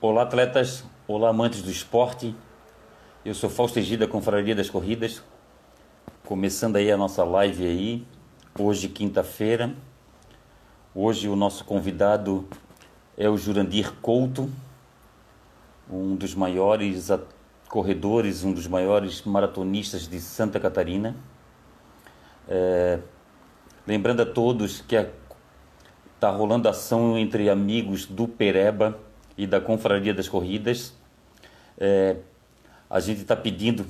Olá, atletas. Olá, amantes do esporte. Eu sou Fausto Egida, Confraria das Corridas. Começando aí a nossa live aí. Hoje, quinta-feira. Hoje o nosso convidado é o Jurandir Couto, um dos maiores corredores, um dos maiores maratonistas de Santa Catarina. É... Lembrando a todos que está rolando ação entre amigos do Pereba e da Confraria das Corridas. É, a gente está pedindo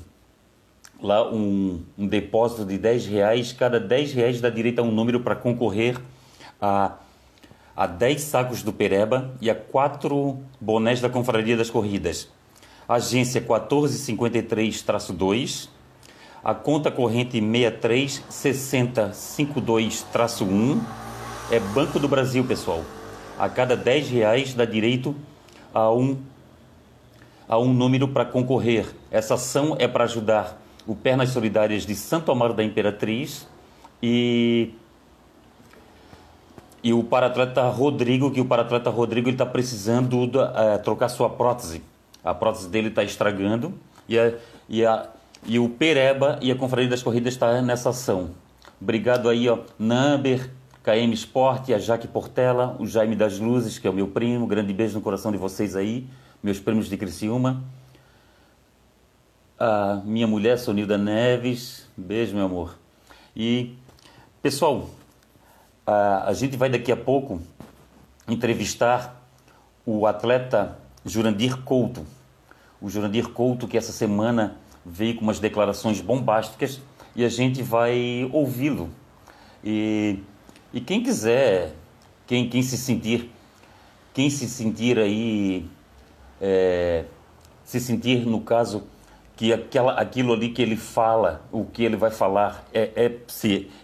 lá um, um, depósito de 10 reais. Cada 10 reais dá direito a um número para concorrer a, a 10 sacos do Pereba e a 4 bonés da Confraria das Corridas. Agência 1453-2, a conta corrente 636052-1, é Banco do Brasil, pessoal. A cada 10 reais dá direito a um, a um número para concorrer. Essa ação é para ajudar o Pernas Solidárias de Santo Amaro da Imperatriz e, e o paratleta Rodrigo, que o paratleta Rodrigo está precisando uh, trocar sua prótese. A prótese dele está estragando e, a, e, a, e o Pereba e a Confraria das Corridas está nessa ação. Obrigado aí, ó, Number, KM Sport, a Jaque Portela, o Jaime das Luzes, que é o meu primo. Grande beijo no coração de vocês aí, meus primos de Criciúma. A minha mulher, Sonilda Neves. Beijo, meu amor. E, pessoal, a, a gente vai daqui a pouco entrevistar o atleta Jurandir Couto. O Jurandir Couto, que essa semana veio com umas declarações bombásticas e a gente vai ouvi-lo. E e quem quiser, quem, quem se sentir, quem se sentir aí, é, se sentir no caso que aquela, aquilo ali que ele fala, o que ele vai falar é, é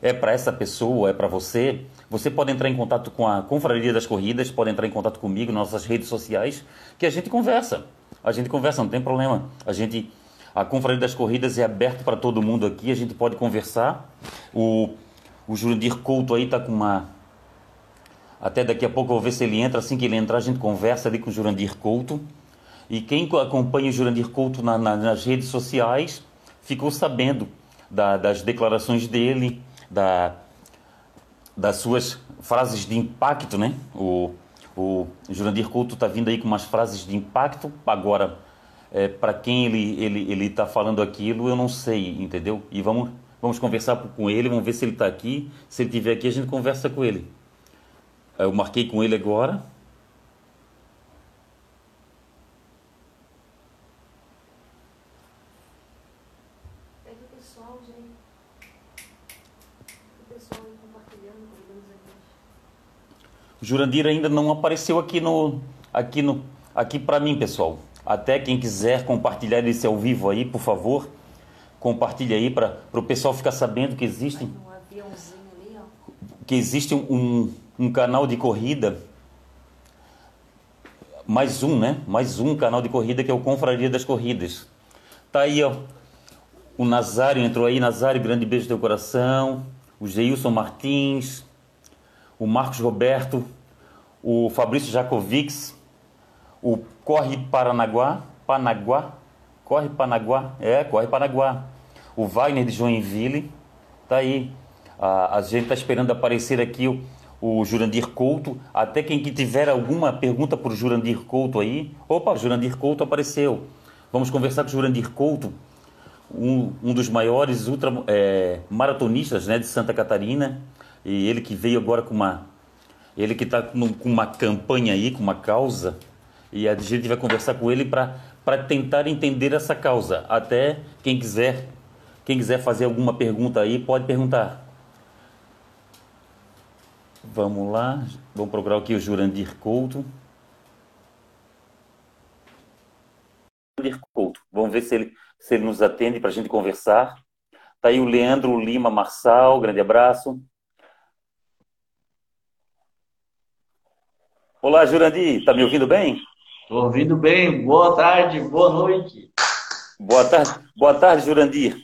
é para essa pessoa, é para você, você pode entrar em contato com a Confraria das Corridas, pode entrar em contato comigo nas nossas redes sociais, que a gente conversa. A gente conversa, não tem problema. A gente a Confraria das Corridas é aberta para todo mundo aqui, a gente pode conversar. O o Jurandir Couto aí tá com uma. Até daqui a pouco eu vou ver se ele entra. Assim que ele entrar, a gente conversa ali com o Jurandir Couto. E quem acompanha o Jurandir Couto na, na, nas redes sociais ficou sabendo da, das declarações dele, da, das suas frases de impacto, né? O, o Jurandir Couto está vindo aí com umas frases de impacto. Agora, é, para quem ele ele ele está falando aquilo, eu não sei, entendeu? E vamos Vamos conversar com ele, vamos ver se ele está aqui. Se ele estiver aqui, a gente conversa com ele. Eu marquei com ele agora. o Jurandir ainda não apareceu aqui no aqui no aqui para mim, pessoal. Até quem quiser compartilhar esse ao vivo aí, por favor compartilha aí para o pessoal ficar sabendo que existe que existe um, um canal de corrida. Mais um, né? Mais um canal de corrida que é o Confraria das Corridas. Tá aí, ó. O Nazário entrou aí, Nazário, grande beijo no teu coração. O Geilson Martins, o Marcos Roberto, o Fabrício Jacovics, o Corre Paranaguá, Panaguá, Corre Panaguá, é, Corre Panaguá o Wagner de Joinville, tá aí. A, a gente está esperando aparecer aqui o, o Jurandir Couto. Até quem que tiver alguma pergunta para o Jurandir Couto aí. Opa, Jurandir Couto apareceu. Vamos conversar com o Jurandir Couto, um, um dos maiores ultra, é, maratonistas né, de Santa Catarina. E ele que veio agora com uma. Ele que está com uma campanha aí, com uma causa. E a gente vai conversar com ele para tentar entender essa causa. Até quem quiser quem quiser fazer alguma pergunta aí, pode perguntar. Vamos lá, vamos procurar aqui o Jurandir Couto. Jurandir Couto, vamos ver se ele, se ele nos atende para a gente conversar. Está aí o Leandro Lima Marçal, grande abraço. Olá, Jurandir, está me ouvindo bem? Estou ouvindo bem, boa tarde, boa noite. Boa tarde, boa tarde, Jurandir.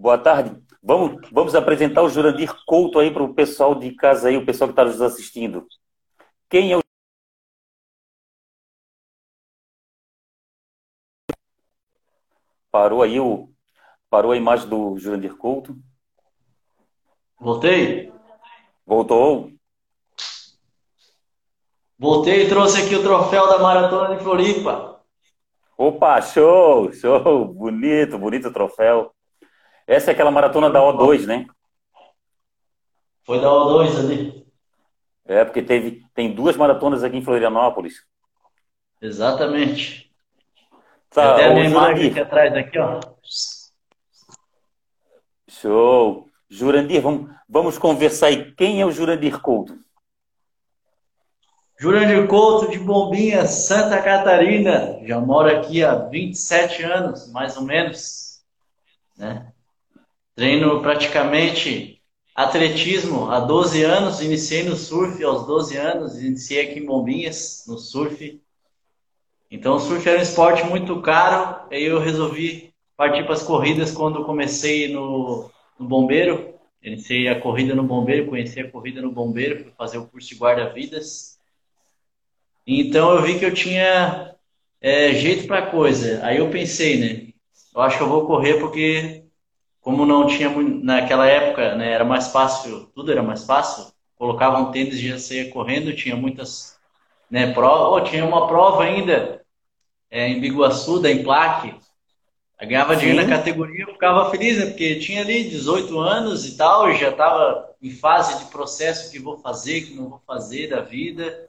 Boa tarde. Vamos, vamos apresentar o Jurandir Couto aí para o pessoal de casa aí, o pessoal que está nos assistindo. Quem é o Parou aí o parou a imagem do Jurandir Couto? Voltei. Voltou. Voltei e trouxe aqui o troféu da Maratona de Floripa. Opa, show, show, bonito, bonito troféu. Essa é aquela maratona da O2, né? Foi da O2 ali. É, porque teve, tem duas maratonas aqui em Florianópolis. Exatamente. Tá, Até a minha imagem aqui atrás, aqui, ó. Show. Jurandir, vamos, vamos conversar aí. Quem é o Jurandir Couto? Jurandir Couto de Bombinha, Santa Catarina. Já moro aqui há 27 anos, mais ou menos. Né? Treino praticamente atletismo há 12 anos. Iniciei no surf aos 12 anos. Iniciei aqui em Bombinhas, no surf. Então, o surf era um esporte muito caro. Aí eu resolvi partir para as corridas quando comecei no, no Bombeiro. Iniciei a corrida no Bombeiro, conheci a corrida no Bombeiro, fui fazer o curso de guarda-vidas. Então eu vi que eu tinha é, jeito para coisa. Aí eu pensei, né? Eu acho que eu vou correr porque, como não tinha muito, naquela época, né, era mais fácil, tudo era mais fácil. Colocava um tênis e já saía correndo, tinha muitas né, provas. Oh, tinha uma prova ainda é, em Biguaçu, da Emplaque. Ganhava dinheiro Sim. na categoria, eu ficava feliz, né? Porque tinha ali 18 anos e tal, e já estava em fase de processo que vou fazer, que não vou fazer da vida.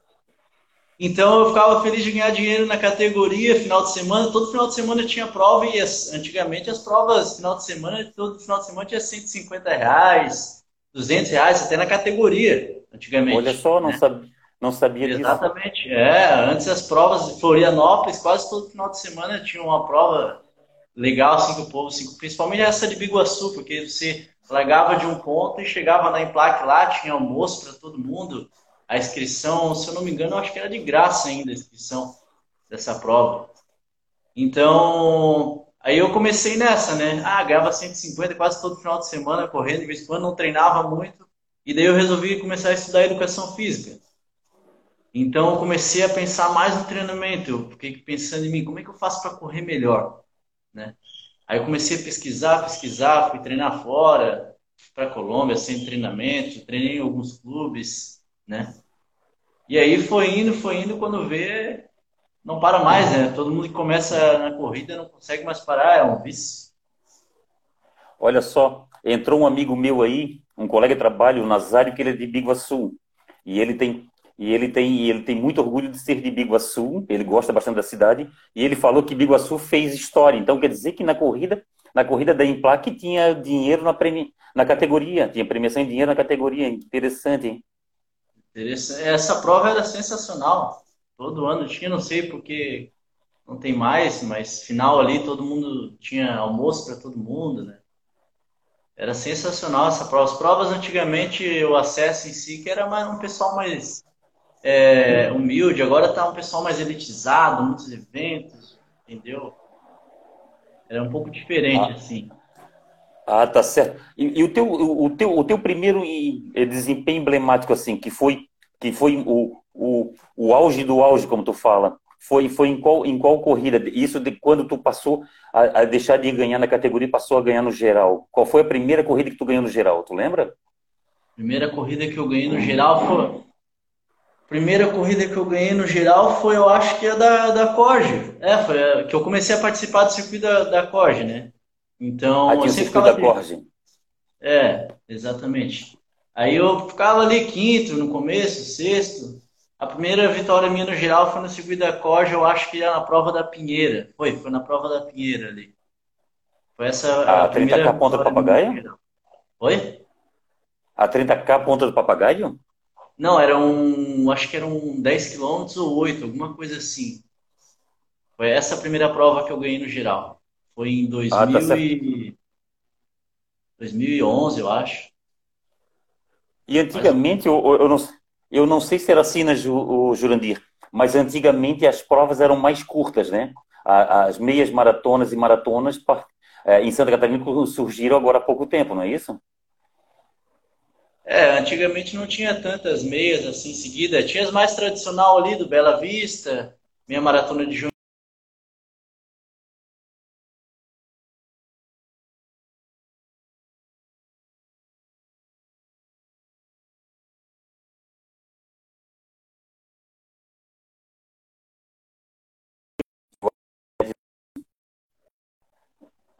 Então eu ficava feliz de ganhar dinheiro na categoria, final de semana, todo final de semana tinha prova e antigamente as provas final de semana, todo final de semana tinha 150 reais, 200 reais, até na categoria, antigamente. Olha só, não, né? sab, não sabia disso. Exatamente, é. Antes as provas de Florianópolis, quase todo final de semana tinha uma prova legal, assim, que o povo, assim, principalmente essa de Biguaçu, porque você largava de um ponto e chegava na Emplaque lá, tinha almoço para todo mundo. A inscrição, se eu não me engano, acho que era de graça ainda a inscrição dessa prova. Então, aí eu comecei nessa, né? Ah, ganhava 150 quase todo final de semana correndo, de vez em quando não treinava muito. E daí eu resolvi começar a estudar educação física. Então eu comecei a pensar mais no treinamento. Eu fiquei pensando em mim, como é que eu faço para correr melhor, né? Aí eu comecei a pesquisar, pesquisar, fui treinar fora, para Colômbia sem treinamento, treinei em alguns clubes, né? E aí foi indo, foi indo, quando vê, não para mais, né? Todo mundo que começa na corrida não consegue mais parar, é um vício. Olha só, entrou um amigo meu aí, um colega de trabalho, o Nazário, que ele é de Biguaçu. E ele tem e ele tem ele tem muito orgulho de ser de Biguaçu, ele gosta bastante da cidade, e ele falou que Biguaçu fez história. Então quer dizer que na corrida, na corrida da Implac tinha dinheiro na premi, na categoria, tinha premiação em dinheiro na categoria. Interessante, hein? Essa prova era sensacional. Todo ano tinha, não sei porque não tem mais, mas final ali todo mundo tinha almoço para todo mundo, né? Era sensacional essa prova. As provas antigamente, o acesso em si, que era mais um pessoal mais é, humilde, agora tá um pessoal mais elitizado, muitos eventos, entendeu? Era um pouco diferente, Ah, assim. Ah, tá certo. E, e o teu o, teu o teu primeiro e- e desempenho emblemático assim, que foi que foi o, o, o auge do auge, como tu fala, foi foi em qual em qual corrida? Isso de quando tu passou a, a deixar de ganhar na categoria e passou a ganhar no geral. Qual foi a primeira corrida que tu ganhou no geral? Tu lembra? Primeira corrida que eu ganhei no geral foi. Primeira corrida que eu ganhei no geral foi, eu acho que a da, da Corge. É, foi a, que eu comecei a participar do circuito da, da Corge, né? Então, eu tinha o sempre ficava da ali. É, exatamente. Aí eu ficava ali quinto no começo, sexto. A primeira vitória minha no geral foi no circuito da eu acho que era na prova da Pinheira. Foi, foi na prova da Pinheira ali. Foi essa a A primeira 30K ponta do papagaio? Oi? A 30K ponta do papagaio? Não, era um, acho que eram 10 quilômetros ou 8, alguma coisa assim. Foi essa a primeira prova que eu ganhei no geral. Foi em Ah, tá 2000 e... 2011, eu acho. E antigamente, eu, eu, não, eu não sei se era assim o Jurandir, mas antigamente as provas eram mais curtas, né? As meias maratonas e maratonas eh, em Santa Catarina surgiram agora há pouco tempo, não é isso? É, antigamente não tinha tantas meias assim em seguida. Tinha as mais tradicional ali do Bela Vista, meia maratona de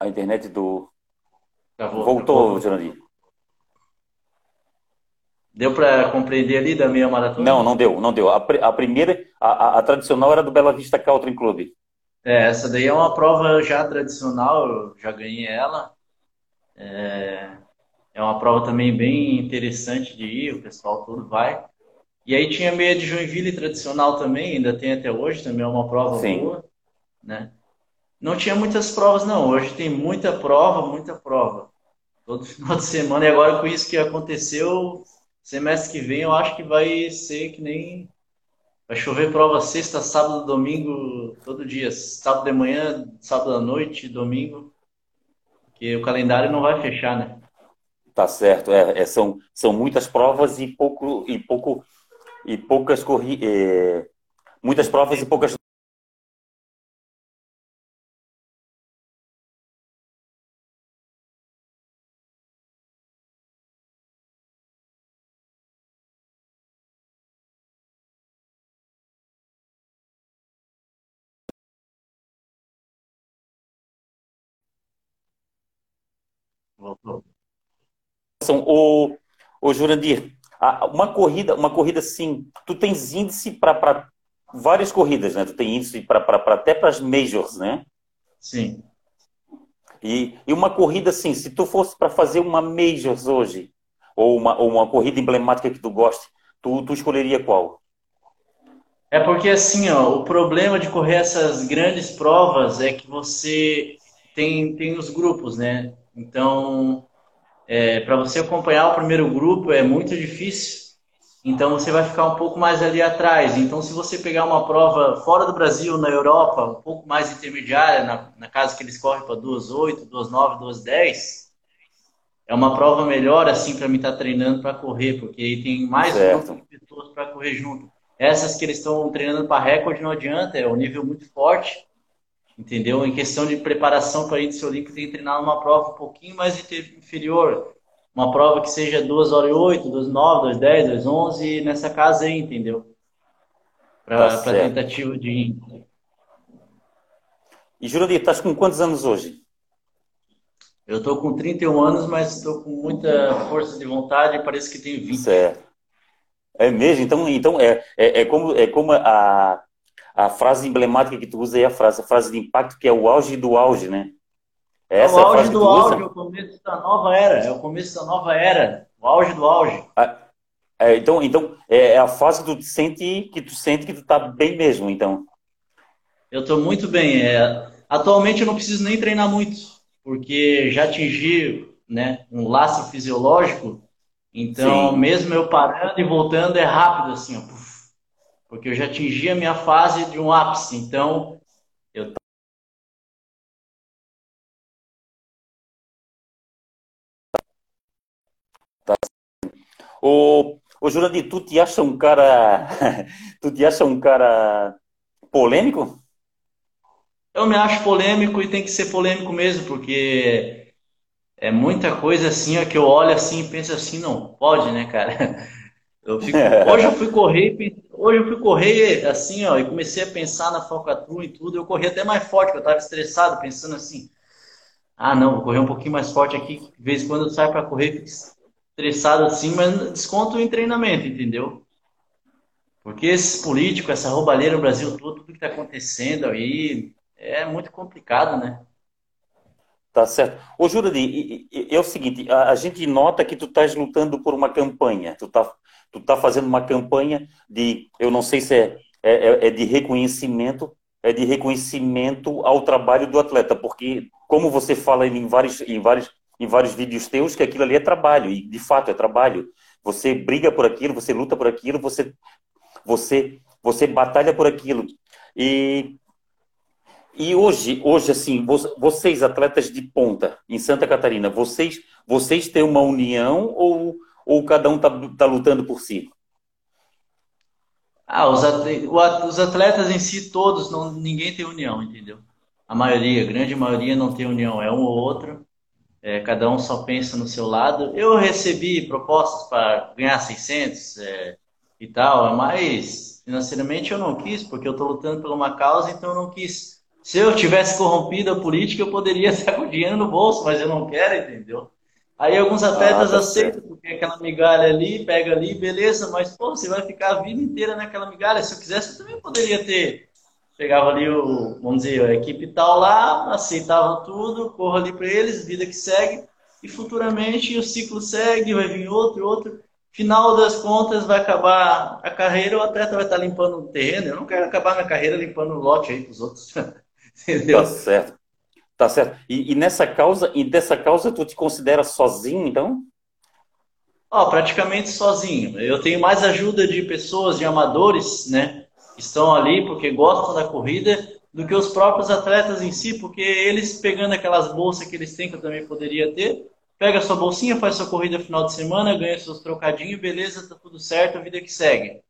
A internet do. Travou, Voltou, travou. Jurandir. Deu para compreender ali da meia maratona? Não, não deu, não deu. A, a primeira, a, a- tradicional era do Bela Vista Country Club. É, essa daí é uma prova já tradicional, eu já ganhei ela. É, é uma prova também bem interessante de ir, o pessoal todo vai. E aí tinha meia de Joinville tradicional também, ainda tem até hoje, também é uma prova Sim. boa, né? Não tinha muitas provas, não. Hoje tem muita prova, muita prova. Todo final de semana. E agora com isso que aconteceu, semestre que vem eu acho que vai ser que nem. Vai chover prova sexta, sábado, domingo, todo dia. Sábado de manhã, sábado à noite, domingo. Porque o calendário não vai fechar, né? Tá certo. É, é, são, são muitas provas e pouco e pouco e poucas corri é, muitas provas e poucas são o o Jurandir, uma corrida, uma corrida assim, tu tens índice para várias corridas, né? Tu tem índice para até para as majors, né? Sim. E, e uma corrida assim, se tu fosse para fazer uma majors hoje, ou uma, ou uma corrida emblemática que tu goste, tu, tu escolheria qual? É porque assim, ó, o problema de correr essas grandes provas é que você tem, tem os grupos, né? Então, para você acompanhar o primeiro grupo é muito difícil. Então você vai ficar um pouco mais ali atrás. Então, se você pegar uma prova fora do Brasil, na Europa, um pouco mais intermediária, na, na casa que eles correm para 2,8, 2,9, 2,10, é uma prova melhor assim para mim estar treinando para correr, porque aí tem mais Certo. de pessoas para correr junto. Essas que eles estão treinando para recorde não adianta, é um nível muito forte, entendeu? Em questão de preparação para índice olímpico, tem que treinar numa prova um pouquinho mais inferior. Uma prova que seja 2 horas e 8, 2 9, 2 10, 2 11, nessa casa aí, entendeu? Para Tá tentativa de. E Jurandir, estás com quantos anos hoje? Eu estou com 31 anos, mas estou com muita força de vontade e parece que tenho 20. Certo. É mesmo? Então, então é, é, é como, é como a, a frase emblemática que tu usa aí, a frase, a frase de impacto, que é o auge do auge, né? É É essa o a auge que do tu usa? auge, é o começo da nova era. É o começo da nova era. O auge do auge. É, então, então é a fase que tu sente que tu sente que tu tá bem mesmo, então. Eu estou muito bem. É, atualmente eu não preciso nem treinar muito, porque já atingi né, um laço fisiológico. Então, Sim. mesmo eu parando e voltando, é rápido assim, ó. Porque eu já atingi a minha fase de um ápice. Então, eu Ô, ô Jurandir, tu te acha um cara tu te acha um cara polêmico? Eu me acho polêmico e tem que ser polêmico mesmo, porque é muita coisa assim, ó, que eu olho assim e penso assim, não pode, né, cara? Eu fico, hoje eu fui correr, hoje eu fui correr assim, ó, e comecei a pensar na falcatrua e tudo. Eu corri até mais forte, porque eu tava estressado, pensando assim, ah, não, vou correr um pouquinho mais forte aqui. De vez em quando eu saio para correr, fico estressado assim, mas desconto em treinamento, entendeu? Porque esses políticos, essa roubalheira no Brasil todo, tudo que tá acontecendo aí, é muito complicado, né? Tá certo. Ô Jurandir, e- é o seguinte, a, a gente nota que tu estás lutando por uma campanha, tu tá, tu tá fazendo uma campanha de, eu não sei se é, é, é- é de reconhecimento, é de reconhecimento ao trabalho do atleta, porque como você fala em vários, em vários, em vários vídeos teus, que aquilo ali é trabalho, e de fato é trabalho. Você briga por aquilo, você luta por aquilo, você, você, você batalha por aquilo. E e hoje, hoje assim, vo- vocês atletas de ponta em Santa Catarina, vocês, vocês têm uma união ou, ou cada um está tá lutando por si? Ah, os atle- o at- os atletas em si, todos, não, ninguém tem união, entendeu? A maioria, a grande maioria não tem união, é um ou outro, é, cada um só pensa no seu lado. Eu recebi propostas para ganhar 600 é, e tal, mas financeiramente eu não quis, porque eu estou lutando por uma causa, então eu não quis. Se eu tivesse corrompido a política, eu poderia estar com dinheiro no bolso, mas eu não quero, entendeu? Aí alguns atletas ah, tá aceitam, certo. porque aquela migalha ali, pega ali, beleza, mas pô, você vai ficar a vida inteira naquela migalha. Se eu quisesse, eu também poderia ter. Pegava ali o, vamos dizer, a equipe tal lá, aceitava tudo, corro ali para eles, vida que segue, e futuramente o ciclo segue, vai vir outro, outro. Final das contas, vai acabar a carreira, o atleta vai estar limpando o terreno. Eu não quero acabar minha carreira limpando o lote aí pros outros. Entendeu? Tá certo. Tá certo. E, e, nessa causa, e dessa causa tu te considera sozinho, então? Oh, praticamente sozinho. Eu tenho mais ajuda de pessoas, de amadores, né? Que estão ali porque gostam da corrida, do que os próprios atletas em si, porque eles pegando aquelas bolsas que eles têm, que eu também poderia ter, pega sua bolsinha, faz sua corrida final de semana, ganha seus trocadinhos, beleza, tá tudo certo, a vida que segue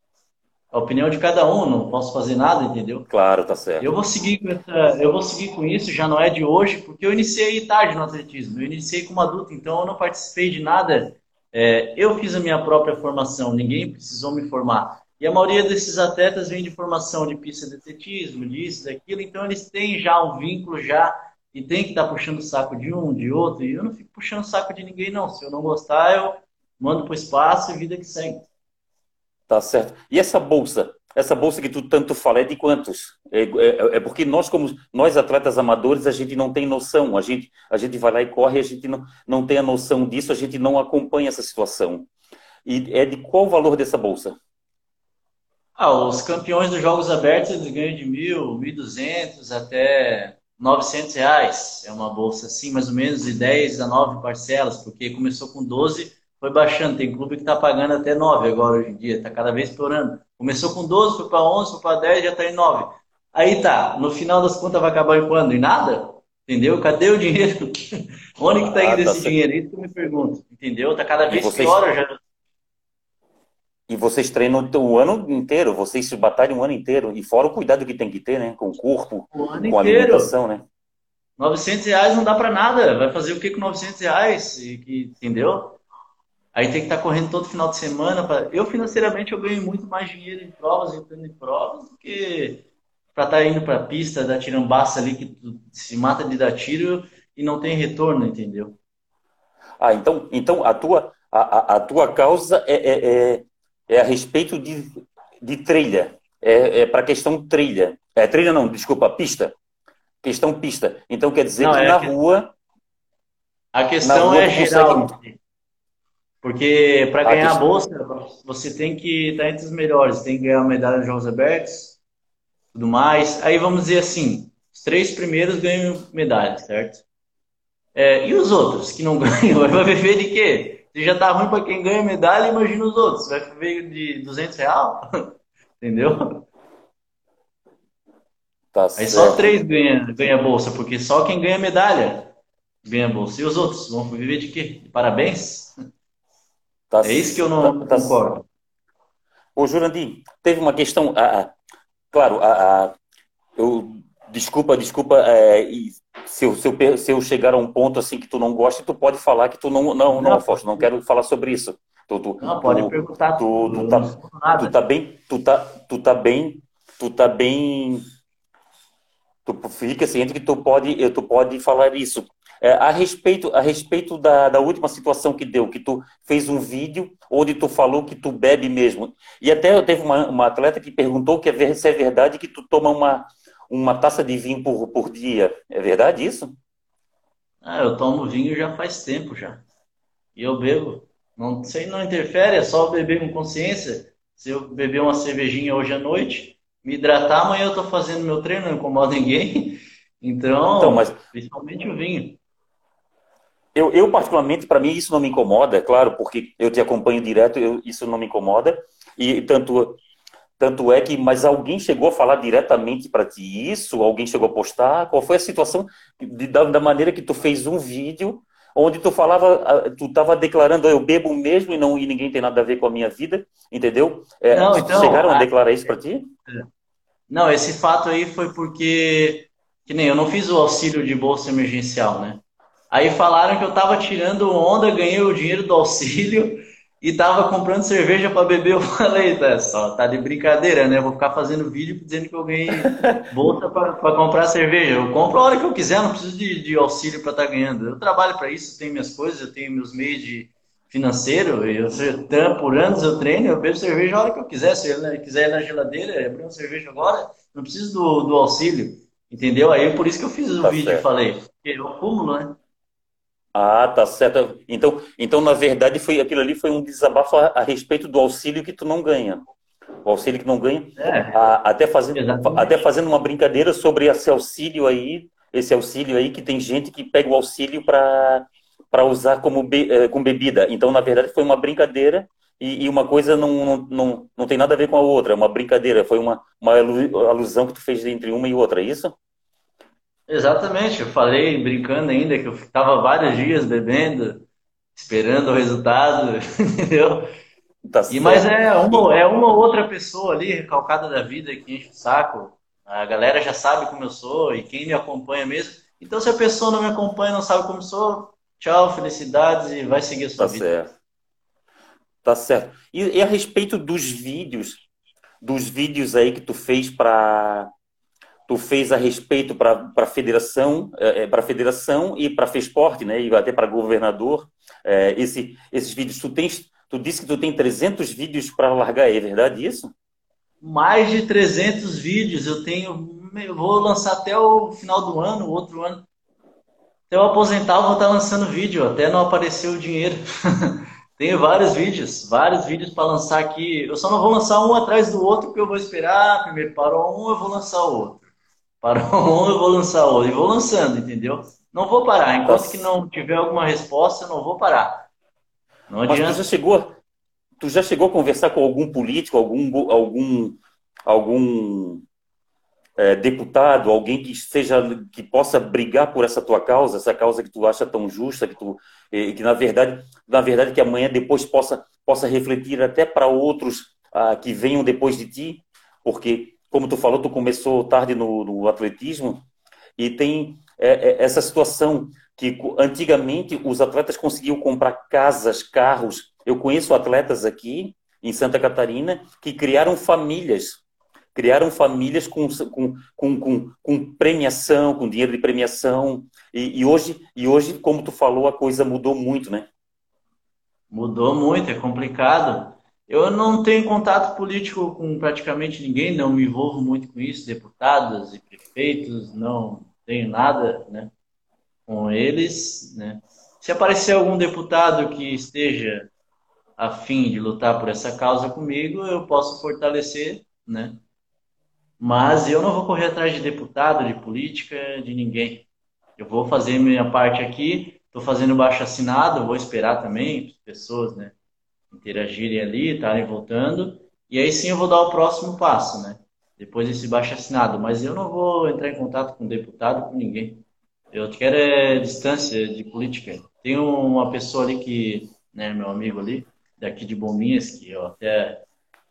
a opinião de cada um, não posso fazer nada, entendeu? Claro, tá certo. Eu vou seguir com essa, eu vou seguir com isso, já não é de hoje, porque eu iniciei tarde no atletismo. Eu iniciei como adulto, então eu não participei de nada. É, eu fiz a minha própria formação, ninguém precisou me formar. E a maioria desses atletas vem de formação de pista de atletismo, disso, daquilo, então eles têm já um vínculo já e tem que estar tá puxando o saco de um, de outro, e eu não fico puxando o saco de ninguém não. Se eu não gostar, eu mando pro espaço e vida que segue. Tá certo. E essa bolsa? Essa bolsa que tu tanto fala é de quantos? É, é, é, porque nós, como nós atletas amadores, a gente não tem noção. A gente, a gente vai lá e corre, a gente não, não tem a noção disso, a gente não acompanha essa situação. E é de qual o valor dessa bolsa? Ah, os campeões dos Jogos Abertos eles ganham de mil, mil duzentos até 900 reais. É uma bolsa assim, mais ou menos de 10 a 9 parcelas, porque começou com 12 foi baixando. Tem clube que está pagando até 9 agora hoje em dia, está cada vez estourando. Começou com 12, foi para 11, foi para 10, já está em 9. Aí tá, no final das contas vai acabar em quando? Em nada? Entendeu? Cadê o dinheiro? Onde que tá indo ah, tá esse dinheiro? Isso que eu me pergunto. Entendeu? Tá cada vez vocês... pior já. E vocês treinam o ano inteiro, vocês se batalham o ano inteiro. E fora o cuidado que tem que ter, né? Com o corpo, o com inteiro. a alimentação, né? 900 reais não dá para nada. Vai fazer o que com 900 reais? Entendeu? Aí tem que estar tá correndo todo final de semana. Pra... Eu, financeiramente, eu ganho muito mais dinheiro em provas, entrando em provas, do que para estar tá indo para a pista, dar tirambaça ali, que tu se mata de dar tiro e não tem retorno, entendeu? Ah, então, então a, tua, a, a, tua causa é, é, é, é a respeito de, de trilha. É, é para a questão trilha. É trilha não, desculpa, pista. Questão pista. Então quer dizer não, que é na que... rua. A questão rua, é geral. Consegue... Porque para ganhar a bolsa, você tem que estar entre os melhores, tem que ganhar a medalha nos Jogos Abertos, tudo mais. Aí vamos dizer assim, os três primeiros ganham medalha, certo? É, e os outros que não ganham, vai viver de quê? Se já tá ruim para quem ganha medalha, imagina os outros. Vai viver de 200 real? Entendeu? Tá Aí só três ganha, ganha bolsa, porque só quem ganha medalha ganha bolsa. E os outros vão viver de quê? De parabéns? Tá, é isso que eu não tá, tá concordo. Ô, Jurandir, teve uma questão. Ah, ah, claro, ah, ah, eu, desculpa, desculpa, é, se, eu, se, eu, se eu chegar a um ponto assim que tu não gosta, tu pode falar que tu não, não, não, não Fausto, não quero falar sobre isso. Tu, tu, não, pode tu, perguntar. Tu, tu, tá, tu tá bem, tu tá, tu tá bem, tu tá bem. Tu fica ciente que tu pode, tu pode falar isso. É, a respeito, a respeito da, da última situação que deu, que tu fez um vídeo onde tu falou que tu bebe mesmo. E até teve uma, uma atleta que perguntou que é, se é verdade que tu toma uma, uma taça de vinho por, por dia. É verdade isso? Ah, eu tomo vinho já faz tempo já. E eu bebo. Não sei, não interfere, é só beber com consciência. Se eu beber uma cervejinha hoje à noite, me hidratar, amanhã eu tô fazendo meu treino, não incomoda ninguém. Então, então mas... principalmente o vinho. Eu, eu particularmente, para mim, isso não me incomoda, é claro, porque eu te acompanho direto, eu, isso não me incomoda. E tanto, tanto é que, mas alguém chegou a falar diretamente para ti isso? Alguém chegou a postar? Qual foi a situação de, da, da, maneira que tu fez um vídeo onde tu falava, tu estava declarando eu bebo mesmo e não e ninguém tem nada a ver com a minha vida, entendeu? É, não, então, chegaram a declarar isso para ti? Não, esse fato aí foi porque que nem eu não fiz o auxílio de bolsa emergencial, né? Aí falaram que eu estava tirando onda, ganhei o dinheiro do auxílio e tava comprando cerveja para beber. Eu falei, tá, só tá de brincadeira, né? Vou ficar fazendo vídeo dizendo que eu ganhei bolsa para comprar cerveja. Eu compro a hora que eu quiser, não preciso de, de auxílio para estar tá ganhando. Eu trabalho para isso, tenho minhas coisas, eu tenho meus meios de financeiro, eu por anos eu treino, eu bebo cerveja a hora que eu quiser. Se ele quiser ir na geladeira, abrir uma cerveja agora, não preciso do, do auxílio. Entendeu? Aí por isso que eu fiz o tá vídeo e falei, porque eu acumulo, né? Ah, tá certo. Então, então, na verdade, foi aquilo ali foi um desabafo a, a respeito do auxílio que tu não ganha. O auxílio que não ganha. É, a, até, fazendo, até fazendo uma brincadeira sobre esse auxílio aí, esse auxílio aí que tem gente que pega o auxílio para para usar como be, eh, com bebida. Então, na verdade, foi uma brincadeira e, e, uma coisa não, não, não, não tem nada a ver com a outra. É uma brincadeira. Foi uma, uma alusão que tu fez entre uma e outra, é isso? Exatamente, eu falei brincando ainda que eu ficava vários dias bebendo, esperando o resultado, entendeu? Tá e, mas é uma, é uma outra pessoa ali, recalcada da vida, que enche o saco. A galera já sabe como eu sou e quem me acompanha mesmo. Então, se a pessoa não me acompanha, não sabe como sou, tchau, felicidades e vai seguir a sua tá vida. Certo. Tá certo. E, e a respeito dos vídeos, dos vídeos aí que tu fez para tu fez a respeito para a federação, é, é para federação e para Fesporte, né, e até para governador, é, esse, esses vídeos. Tu tens, tu disse que tu tem 300 vídeos para largar, é verdade isso? Mais de 300 vídeos. Eu tenho, eu vou lançar até o final do ano, outro ano. Até eu aposentar, eu vou estar lançando vídeo, até não apareceu o dinheiro. Tenho vários vídeos, vários vídeos para lançar aqui. Eu só não vou lançar um atrás do outro, porque eu vou esperar. Primeiro parou um, eu vou lançar o outro. Para eu vou lançar outro. E vou lançando, entendeu? Não vou parar. Enquanto Nossa. que não tiver alguma resposta, eu não vou parar. Não adianta. Mas tu já chegou, tu já chegou a conversar com algum político, algum, algum, algum é, deputado, alguém que seja que possa brigar por essa tua causa, essa causa que tu acha tão justa, que tu que na verdade, na verdade que amanhã depois possa possa refletir até para outros ah, que venham depois de ti, porque como tu falou, tu começou tarde no, no atletismo e tem é, é, essa situação que antigamente os atletas conseguiam comprar casas, carros. Eu conheço atletas aqui em Santa Catarina que criaram famílias, criaram famílias com, com, com, com, com premiação, com dinheiro de premiação. E, e, hoje, e hoje, como tu falou, a coisa mudou muito, né? Mudou muito, é complicado. Eu não tenho contato político com praticamente ninguém, não me envolvo muito com isso, deputados e prefeitos, não tenho nada né, com eles. Né. Se aparecer algum deputado que esteja a fim de lutar por essa causa comigo, eu posso fortalecer, né? Mas eu não vou correr atrás de deputado, de política, de ninguém. Eu vou fazer minha parte aqui, estou fazendo baixo assinado, vou esperar também pessoas, né? Interagirem ali, estarem voltando, e aí sim eu vou dar o próximo passo, né? Depois desse baixo assinado. Mas eu não vou entrar em contato com deputado, com ninguém. Eu quero é distância de política. Tem uma pessoa ali que, né, meu amigo ali, daqui de Bombinhas, que eu até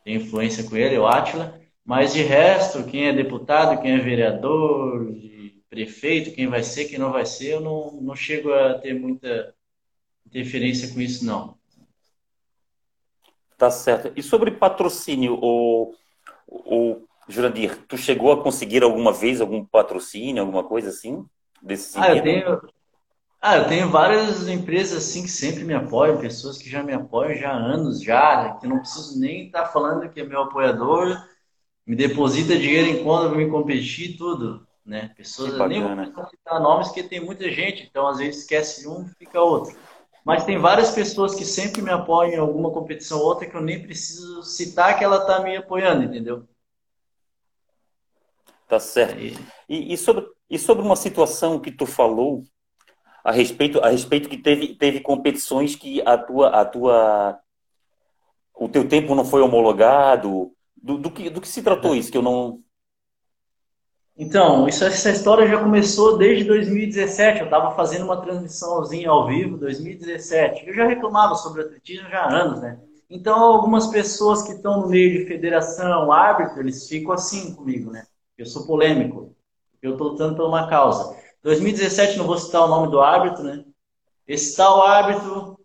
tenho influência com ele, o Átila, mas de resto, quem é deputado, quem é vereador, prefeito, quem vai ser, quem não vai ser, eu não, não chego a ter muita interferência com isso, não. Tá certo. E sobre patrocínio, o, o Jurandir, tu chegou a conseguir alguma vez algum patrocínio, alguma coisa assim? Desse ah, eu tenho, ah, eu tenho várias empresas assim que sempre me apoiam, pessoas que já me apoiam já há anos, já, que não preciso nem estar tá falando que é meu apoiador, me deposita dinheiro em conta para me competir, tudo, né? Pessoas, nem vou citar nomes, porque tem muita gente, então às vezes esquece um, fica outro. Mas tem várias pessoas que sempre me apoiam em alguma competição ou outra que eu nem preciso citar que ela está me apoiando, entendeu? Tá certo. E, e, sobre, e sobre uma situação que tu falou a respeito, a respeito que teve, teve competições que a tua, a tua, o teu tempo não foi homologado. Do, do, que, do que se tratou isso? Que eu não, então, isso, essa história já começou desde 2017. Eu estava fazendo uma transmissãozinha ao vivo, 2017. Eu já reclamava sobre atletismo já há anos, né? Então, algumas pessoas que estão no meio de federação, árbitro, eles ficam assim comigo, né? Eu sou polêmico. Eu estou lutando por uma causa. 2017, não vou citar o nome do árbitro, né? Esse tal árbitro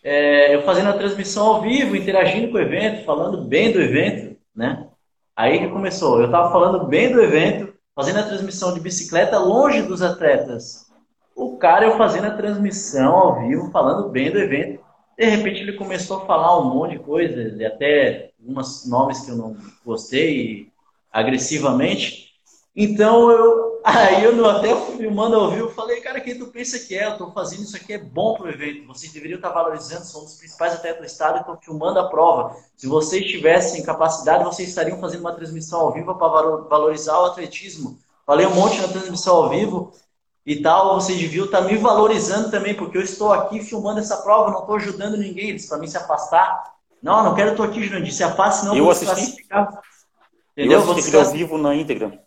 é, eu fazendo a transmissão ao vivo, interagindo com o evento, falando bem do evento, né? Aí que começou. Eu estava falando bem do evento, fazendo a transmissão de bicicleta longe dos atletas. O cara, eu fazendo a transmissão ao vivo, falando bem do evento. De repente ele começou a falar um monte de coisas, até alguns nomes que eu não gostei agressivamente. Então eu, aí eu até filmando ao vivo, falei, cara, quem tu pensa que é? Eu estou fazendo isso aqui é bom para o evento. Vocês deveriam estar valorizando, são os principais atletas do estado, estou filmando a prova. Se vocês tivessem capacidade, vocês estariam fazendo uma transmissão ao vivo para valorizar o atletismo. Falei um monte na transmissão ao vivo e tal, vocês deviam estar me valorizando também, porque eu estou aqui filmando essa prova, não estou ajudando ninguém, eles para mim se afastar. Não, não quero estou aqui, Jurandir, se afaste, senão eu vou assisti. classificar. Entendeu? Eu assisti ao vivo na íntegra.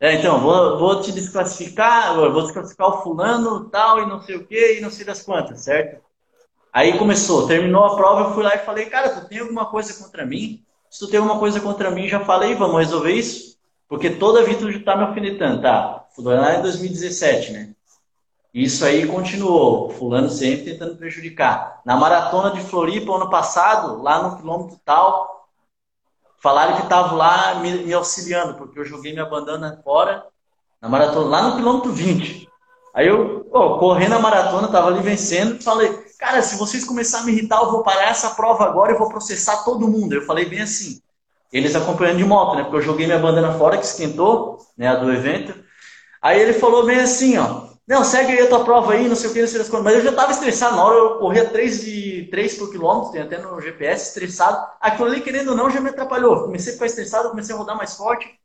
É, então, vou, vou te desclassificar, vou desclassificar o fulano, tal, e não sei o que, e não sei das quantas, certo? Aí começou, terminou a prova, eu fui lá e falei, cara, tu tem alguma coisa contra mim? Se tu tem alguma coisa contra mim, já falei, vamos resolver isso? Porque toda vida tu tá me alfinetando, tá? Foi lá em 2017, né? Isso aí continuou, fulano sempre tentando prejudicar. Na maratona de Floripa, ano passado, lá no quilômetro tal, Falaram que estavam lá me, me, auxiliando, porque eu joguei minha bandana fora na maratona, lá no quilômetro 20. Aí eu, oh, correndo a maratona, tava ali vencendo, falei, cara, se vocês começarem a me irritar, eu vou parar essa prova agora e vou processar todo mundo. Eu falei bem assim. Eles acompanhando de moto, né? Porque eu joguei minha bandana fora, que esquentou, né? A do evento. Aí ele falou bem assim, ó. Não, segue aí a tua prova aí, não sei o que, não sei das coisas. Mas eu já estava estressado. Na hora eu corria 3, de, 3 por quilômetro, tem até no GPS, estressado. Aquilo ali, querendo ou não, já me atrapalhou. Comecei a ficar estressado, comecei a rodar mais forte.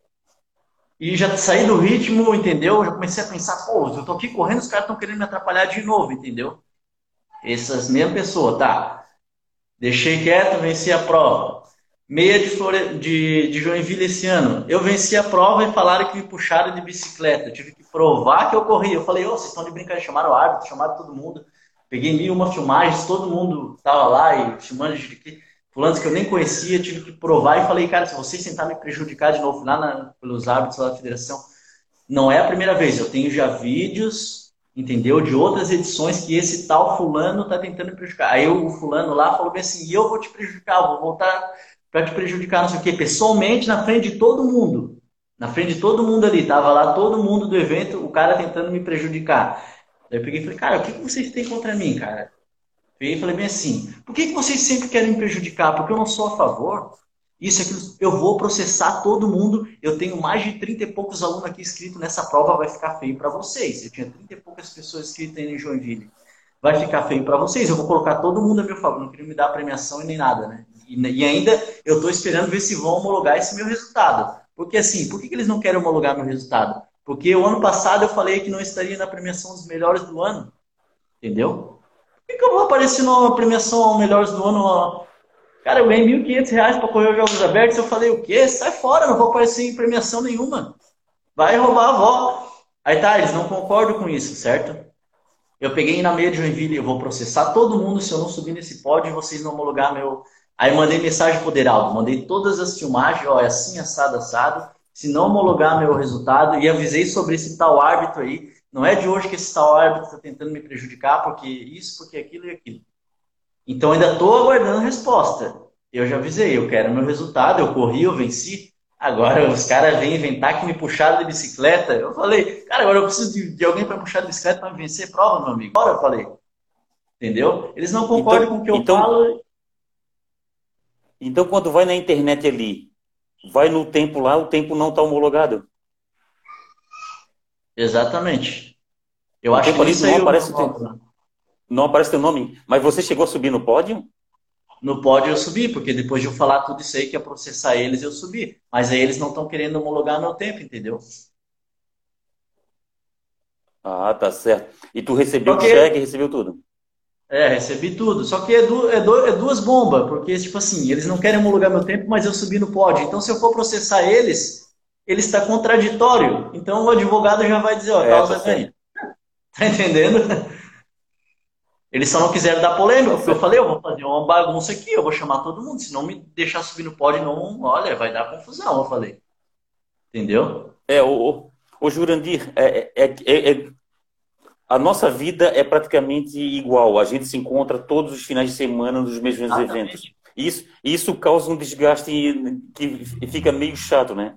E já saí do ritmo, entendeu? Já comecei a pensar, pô, eu tô aqui correndo, os caras estão querendo me atrapalhar de novo, entendeu? Essas mesmas pessoas, tá? Deixei quieto, venci a prova meia de, Flore... de, de Joinville esse ano. Eu venci a prova e falaram que me puxaram de bicicleta. Eu tive que provar que eu corri. Eu falei, ô, oh, vocês estão de brincadeira, chamaram o árbitro, chamaram todo mundo. Peguei mil uma filmagens, todo mundo estava lá e filmando de que fulanos que eu nem conhecia, tive que provar e falei, cara, se vocês tentarem me prejudicar de novo lá na, pelos árbitros da federação, não é a primeira vez. Eu tenho já vídeos, entendeu, de outras edições que esse tal fulano está tentando me prejudicar. Aí o fulano lá falou bem assim, e eu vou te prejudicar, vou voltar para te prejudicar, não sei o quê, pessoalmente, na frente de todo mundo. Na frente de todo mundo ali. Tava lá todo mundo do evento, o cara tentando me prejudicar. Daí eu peguei e falei, cara, o que, vocês têm contra mim, cara? Peguei e falei bem assim, por que, vocês sempre querem me prejudicar? Porque eu não sou a favor. Isso, aquilo, eu vou processar todo mundo. Eu tenho mais de 30 e poucos alunos aqui inscritos nessa prova, vai ficar feio para vocês. Eu tinha 30 e poucas pessoas inscritas em Joinville. Vai ficar feio para vocês. Eu vou colocar todo mundo a meu favor. Não queria me dar premiação e nem nada, né? E, ainda eu estou esperando ver se vão homologar esse meu resultado. Porque assim, por que, que eles não querem homologar meu resultado? Porque o ano passado eu falei que não estaria na premiação dos melhores do ano. Entendeu? Por que, que eu vou aparecer na premiação melhores do ano? Cara, eu ganhei 1.500 reais para correr os Jogos Abertos. Eu falei, o quê? Sai fora, não vou aparecer em premiação nenhuma. Vai roubar a avó. Aí tá, eles não concordam com isso, certo? Eu peguei na meia de Joinville, eu vou processar todo mundo se eu não subir nesse pódio e vocês não homologar meu, Aí mandei mensagem pro Deraldo, mandei todas as filmagens, olha, assim, assado, assado, se não homologar meu resultado, e avisei sobre esse tal árbitro aí. Não é de hoje que esse tal árbitro está tentando me prejudicar, porque isso, porque aquilo e aquilo. Então ainda estou aguardando resposta. Eu já avisei, eu quero meu resultado, eu corri, eu venci. Agora os caras vêm inventar que me puxaram de bicicleta. Eu falei, cara, agora eu preciso de, de alguém para puxar de bicicleta para me vencer prova, meu amigo. Agora eu falei. Entendeu? Eles não concordam então, com o que eu então... falo então, quando vai na internet ali, vai no tempo lá, o tempo não está homologado. Exatamente. Eu o acho que não aparece, teu, não aparece teu nome. Mas você chegou a subir no pódio? No pódio eu subi, porque depois de eu falar tudo isso aí que ia processar eles, eu subi. Mas aí eles não estão querendo homologar meu tempo, entendeu? Ah, tá certo. E tu recebeu porque... o cheque, recebeu tudo? É, recebi tudo. Só que é, du é, é, duas bombas, porque, tipo assim, eles não querem homologar meu tempo, mas eu subi no pódio. Então, se eu for processar eles, ele está contraditório. Então, o advogado já vai dizer, ó, é, causa tá ganha. Tá entendendo? Eles só não quiseram dar polêmica, porque eu falei, eu vou fazer uma bagunça aqui, eu vou chamar todo mundo. Se não me deixar subir no pódio, não, olha, vai dar confusão, eu falei. Entendeu? É, o, o Jurandir, é, é, é, é a nossa vida é praticamente igual. A gente se encontra todos os finais de semana nos mesmos Exatamente. eventos. Isso, isso causa um desgaste que fica meio chato, né?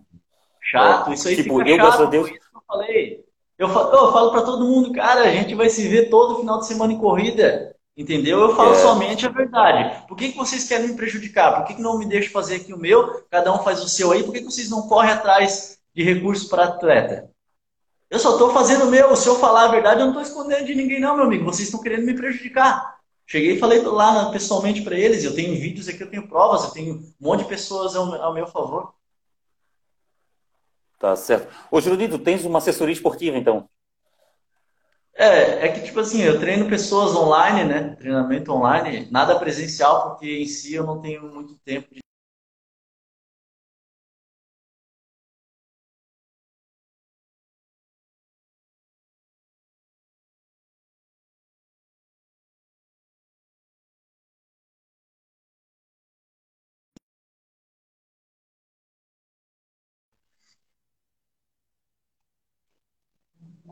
Chato, é, isso aí tipo, fica eu, chato, a Deus... isso que eu falei. Eu falo, eu falo para todo mundo, cara, a gente vai se ver todo final de semana em corrida. Entendeu? Eu falo é. somente a verdade. Por que, que vocês querem me prejudicar? Por que, que não me deixam fazer aqui o meu? Cada um faz o seu aí. Por que, que vocês não correm atrás de recursos para atleta? Eu só estou fazendo o meu. Se eu falar a verdade, eu não estou escondendo de ninguém, não, meu amigo. Vocês estão querendo me prejudicar. Cheguei e falei lá pessoalmente para eles. Eu tenho vídeos aqui, eu tenho provas, eu tenho um monte de pessoas ao, ao meu favor. Tá certo. Ô, Judito, tens uma assessoria esportiva, então? É, é que tipo assim, eu treino pessoas online, né? Treinamento online, nada presencial, porque em si eu não tenho muito tempo de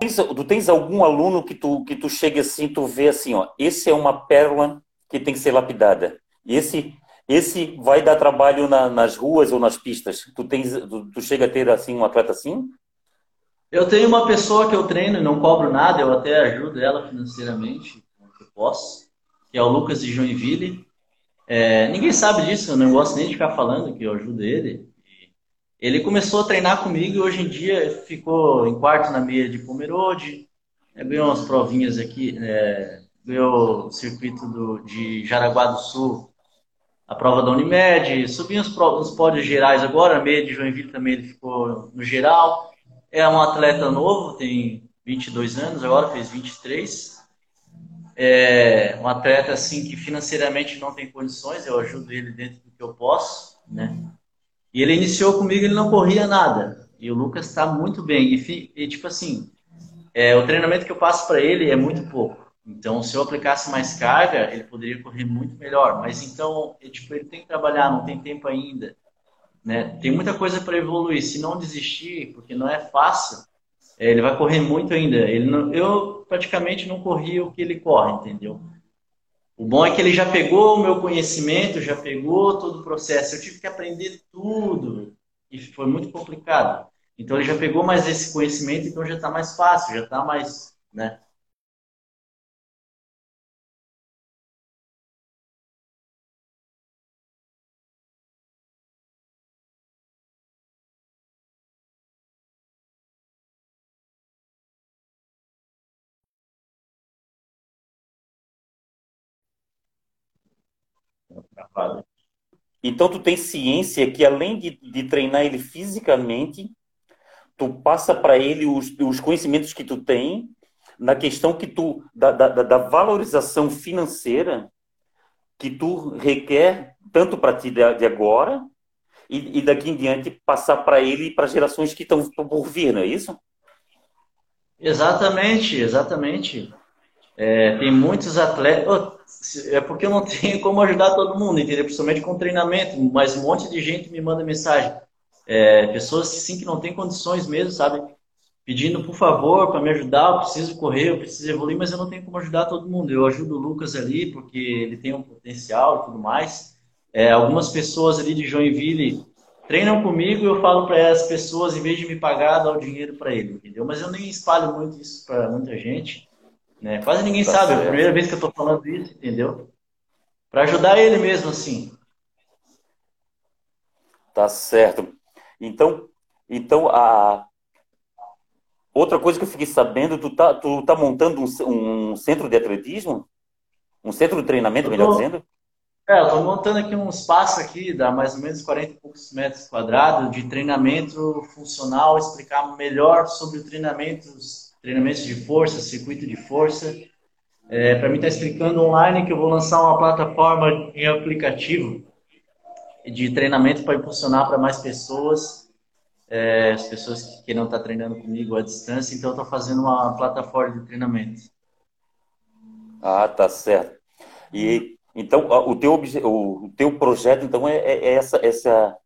tu tens algum aluno que tu, que tu chega assim, tu vê assim, ó, esse é uma pérola que tem que ser lapidada. E esse, esse vai dar trabalho na, nas ruas ou nas pistas. Tu, tens, tu, tu chega a ter assim um atleta assim? Eu tenho uma pessoa que eu treino e não cobro nada, eu até ajudo ela financeiramente, que posso, que é o Lucas de Joinville. É, ninguém sabe disso, eu não gosto nem de ficar falando que eu ajudo ele. Ele começou a treinar comigo e hoje em dia ficou em quarto na meia de Pomerode, é, ganhou umas provinhas aqui, é, ganhou o circuito do, de Jaraguá do Sul, a prova da Unimed, subiu uns, uns pódios gerais agora, a meia de Joinville também ele ficou no geral. É um atleta novo, tem 22 anos, agora fez 23. É um atleta assim que financeiramente não tem condições, eu ajudo ele dentro do que eu posso, né? E ele iniciou comigo, ele não corria nada. E o Lucas está muito bem. E, e, tipo assim, é, o treinamento que eu passo para ele é muito pouco. Então, se eu aplicasse mais carga, ele poderia correr muito melhor. Mas então, ele, tipo, ele tem que trabalhar, não tem tempo ainda. Né? Tem muita coisa para evoluir. Se não desistir, porque não é fácil, é, ele vai correr muito ainda. Ele não, eu praticamente não corri o que ele corre, entendeu? O bom é que ele já pegou o meu conhecimento, já pegou todo o processo. Eu tive que aprender tudo e foi muito complicado. Então ele já pegou mais esse conhecimento, então já está mais fácil, já está mais, né? Então tu tem ciência que além de, de treinar ele fisicamente, tu passa para ele os, os conhecimentos que tu tem na questão que tu da, da, da valorização financeira que tu requer tanto para ti de, de agora e, e, daqui em diante passar para ele e para gerações que estão por vir, não é isso? Exatamente, exatamente. É, tem muitos atletas é porque eu não tenho como ajudar todo mundo, entendeu? Principalmente com treinamento, mas um monte de gente me manda mensagem. É, pessoas sim que não têm condições mesmo, sabe? Pedindo por favor para me ajudar, eu preciso correr, eu preciso evoluir, mas eu não tenho como ajudar todo mundo. Eu ajudo o Lucas ali porque ele tem um potencial e tudo mais. É, algumas pessoas ali de Joinville treinam comigo e eu falo para as pessoas, em vez de me pagar, dar o dinheiro para ele, entendeu? Mas eu nem espalho muito isso para muita gente. Né? Quase ninguém tá sabe, certo. é a primeira vez que eu estou falando isso, entendeu? Para ajudar ele mesmo, assim. Tá certo. Então, então a outra coisa que eu fiquei sabendo, tu tá, tu tá montando um, um centro de atletismo? Um centro de treinamento, tô, melhor dizendo? É, eu estou montando aqui um espaço aqui, dá mais ou menos 40 e poucos metros quadrados, de treinamento funcional, explicar melhor sobre treinamentos treinamentos de força, circuito de força. É, para mim está explicando online que eu vou lançar uma plataforma em aplicativo de treinamento para impulsionar para mais pessoas, é, as pessoas que queiram estar tá treinando comigo à distância. Então, estou fazendo uma plataforma de treinamento. Ah, tá certo. E então o teu o teu projeto então é, é, é essa essa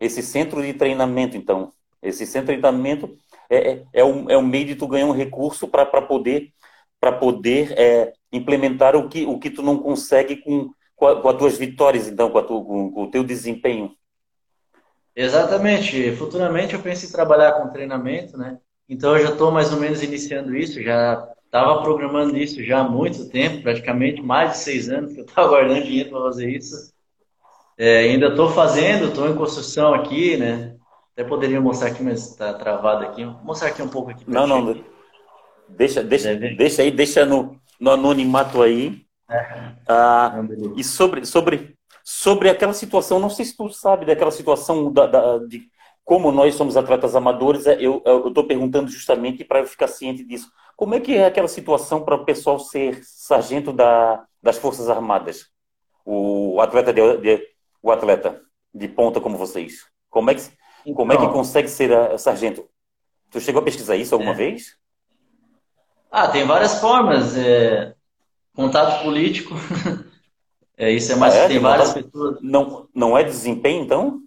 esse centro de treinamento então esse centro de treinamento é, é, é, um, é um meio de tu ganhar um recurso para poder para poder é, implementar o que, o que tu não consegue com, com, a, com as tuas vitórias, então, com, tua, com, com o teu desempenho. Exatamente. Futuramente eu penso em trabalhar com treinamento, né? Então eu já estou mais ou menos iniciando isso, já estava programando isso já há muito tempo, praticamente mais de seis anos que eu estava guardando dinheiro para fazer isso. É, ainda estou fazendo, estou em construção aqui, né? Até poderia mostrar aqui, mas está travado aqui. Vou mostrar aqui um pouco aqui. Não, não. Deixa, deixa, deixa aí, deixa no, no anonimato aí. É. Ah, e sobre, sobre, sobre aquela situação, não sei se tu sabe daquela situação da, da de como nós somos atletas amadores, é, eu estou perguntando justamente para eu ficar ciente disso. Como é que é aquela situação para o pessoal ser sargento da, das Forças Armadas? O atleta de, de, o atleta de ponta como vocês. Como é que, como é que consegue ser a, sargento? Tu chegou a pesquisar isso alguma é. vez? Ah, tem várias formas. É... Contato político. é, isso é mais. Ah, é? Tem várias pessoas. Não, não é desempenho, então?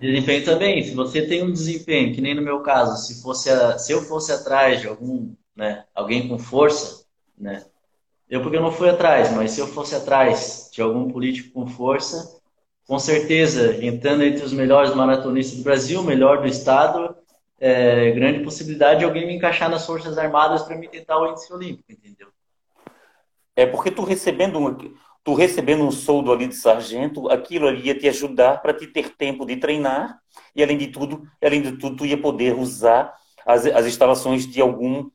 Desempenho também. Se você tem um desempenho, que nem no meu caso, se fosse a, se eu fosse atrás de algum, né, alguém com força, né? Eu porque eu não fui atrás, mas se eu fosse atrás de algum político com força, com certeza, entrando entre os melhores maratonistas do Brasil, melhor do estado, é, grande possibilidade de alguém me encaixar nas Forças Armadas para me tentar o índice olímpico, entendeu? É porque tu recebendo um, tu recebendo um soldo ali de sargento, aquilo ali ia te ajudar para te ter tempo de treinar e além de tudo, além de tudo, tu ia poder usar as, as instalações de algum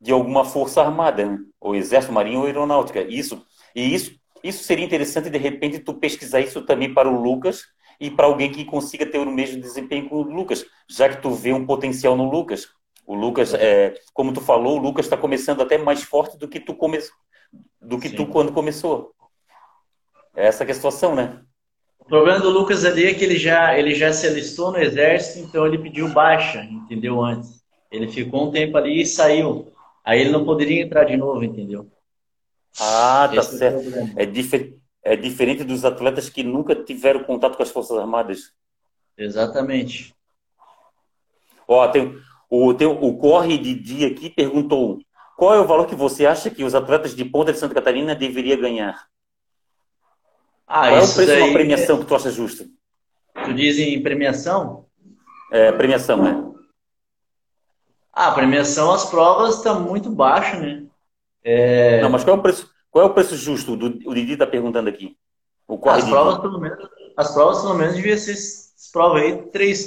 de alguma força armada, né? ou exército, marinho ou aeronáutica. Isso e isso isso seria interessante de repente tu pesquisar isso também para o Lucas e para alguém que consiga ter o mesmo desempenho que o Lucas, já que tu vê um potencial no Lucas. O Lucas, é, como tu falou, o Lucas está começando até mais forte do que tu come... do que Sim. tu quando começou. É essa é a situação, né? O problema do Lucas ali é que ele já, ele já se alistou no exército, então ele pediu baixa, entendeu? Antes. Ele ficou um tempo ali e saiu. Aí ele não poderia entrar de novo, entendeu? Ah, tá Esse é certo. É, é, difer é diferente dos atletas que nunca tiveram contato com as Forças Armadas. Exatamente. Ó, tem, o, tem, o Corre de Dia aqui perguntou qual é o valor que você acha que os atletas de Ponta de Santa Catarina deveriam ganhar? Ah, Qual é o preço de uma premiação é... que tu acha justa? Tu diz em premiação? É, premiação, né? Ah, premiação, as provas estão muito baixo, né? É... Não, mas qual é o preço, qual é o preço justo? Do, o Didi está perguntando aqui. O as provas, pelo menos, as provas, pelo menos, devia ser prova aí, três.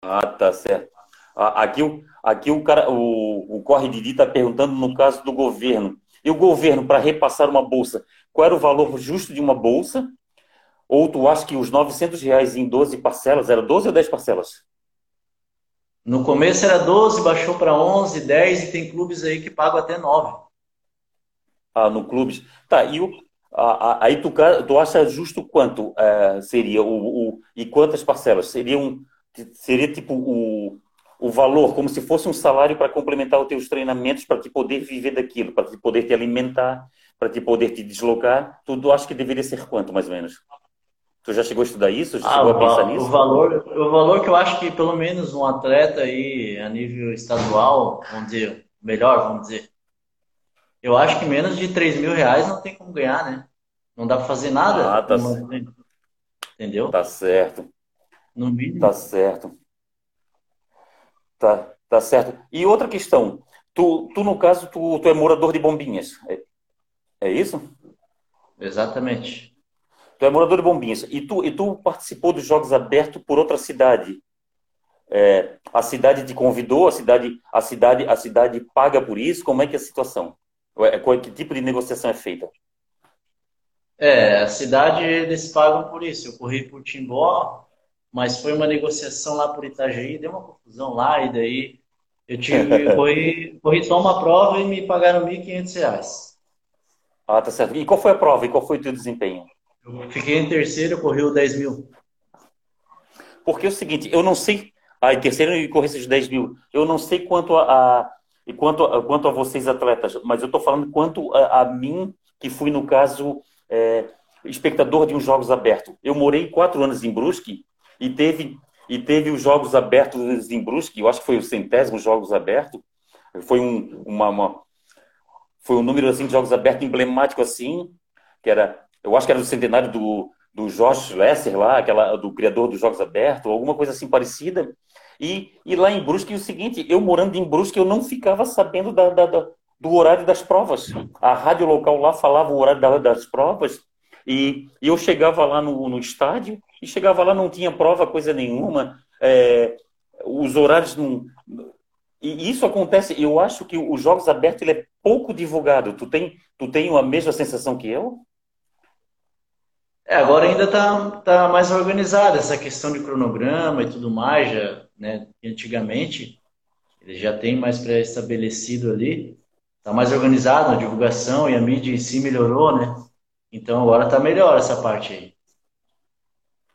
Ah, tá certo. Aqui, aqui o, cara, o, o Corre Didi está perguntando no caso do governo. E o governo, para repassar uma bolsa, qual era o valor justo de uma bolsa? Ou tu acha que os 900 reais em 12 parcelas, era 12 ou 10 parcelas? No começo era 12, baixou para 11, 10 e tem clubes aí que pagam até 9. Ah, no clubes. Tá, e o, aí tu, tu acha justo quanto é, seria o, o, e quantas parcelas? Seria, um, seria tipo o, o valor como se fosse um salário para complementar os teus treinamentos, para te poder viver daquilo, para te poder te alimentar, para te poder te deslocar, tudo acho que deveria ser quanto, mais ou menos? Tu já chegou a estudar isso? Já ah, chegou a pensar nisso? O valor, o valor que eu acho que pelo menos um atleta aí a nível estadual, vamos dizer, melhor, vamos dizer, eu acho que menos de 3 mil reais não tem como ganhar, né? Não dá para fazer nada. Ah, tá Entendeu? Tá certo. No mínimo. Tá certo. Tá, tá certo. E outra questão, tu, tu no caso, tu, tu é morador de Bombinhas, é, é isso? Exatamente. Tu é morador de Bombinhas. E tu, e tu participou dos Jogos Abertos por outra cidade. É, a cidade te convidou, a cidade, a cidade, a cidade paga por isso? Como é que é a situação? É, que tipo de negociação é feita? É, a cidade eles pagam por isso. Eu corri por Timbó, mas foi uma negociação lá por Itajaí, deu uma confusão lá, e daí eu tive, corri, corri só uma prova e me pagaram R$ 1.500. Ah, tá certo. E qual foi a prova e qual foi o teu desempenho? Eu fiquei em terceiro, corri o 10 mil. Porque é o seguinte, eu não sei. Ah, em terceiro e corri esses 10 mil. Eu não sei quanto a, a quanto, a, quanto a vocês atletas, mas eu estou falando quanto a, a, mim, que fui, no caso, é, espectador de uns Jogos Abertos. Eu morei quatro anos em Brusque e teve, e teve os Jogos Abertos em Brusque, eu acho que foi o centésimo Jogos Abertos, foi um, uma, uma, foi um número assim de Jogos Abertos emblemático assim, que era, eu acho que era do centenário do, do Josh Lesser lá, aquela, do criador dos Jogos Abertos, alguma coisa assim parecida, e, e lá em Brusque, o seguinte, eu morando em Brusque, eu não ficava sabendo da, da, da do horário das provas. A rádio local lá falava o horário da, das provas, e, e, eu chegava lá no, no estádio, e chegava lá, não tinha prova, coisa nenhuma, é, os horários não... E isso acontece, eu acho que os Jogos Abertos ele é pouco divulgado. Tu tem, tu tem a mesma sensação que eu? É, agora ainda está tá mais organizada essa questão de cronograma e tudo mais, já, né? Antigamente ele já tem mais pré-estabelecido ali, está mais organizado a divulgação e a mídia em si melhorou, né? Então agora está melhor essa parte aí.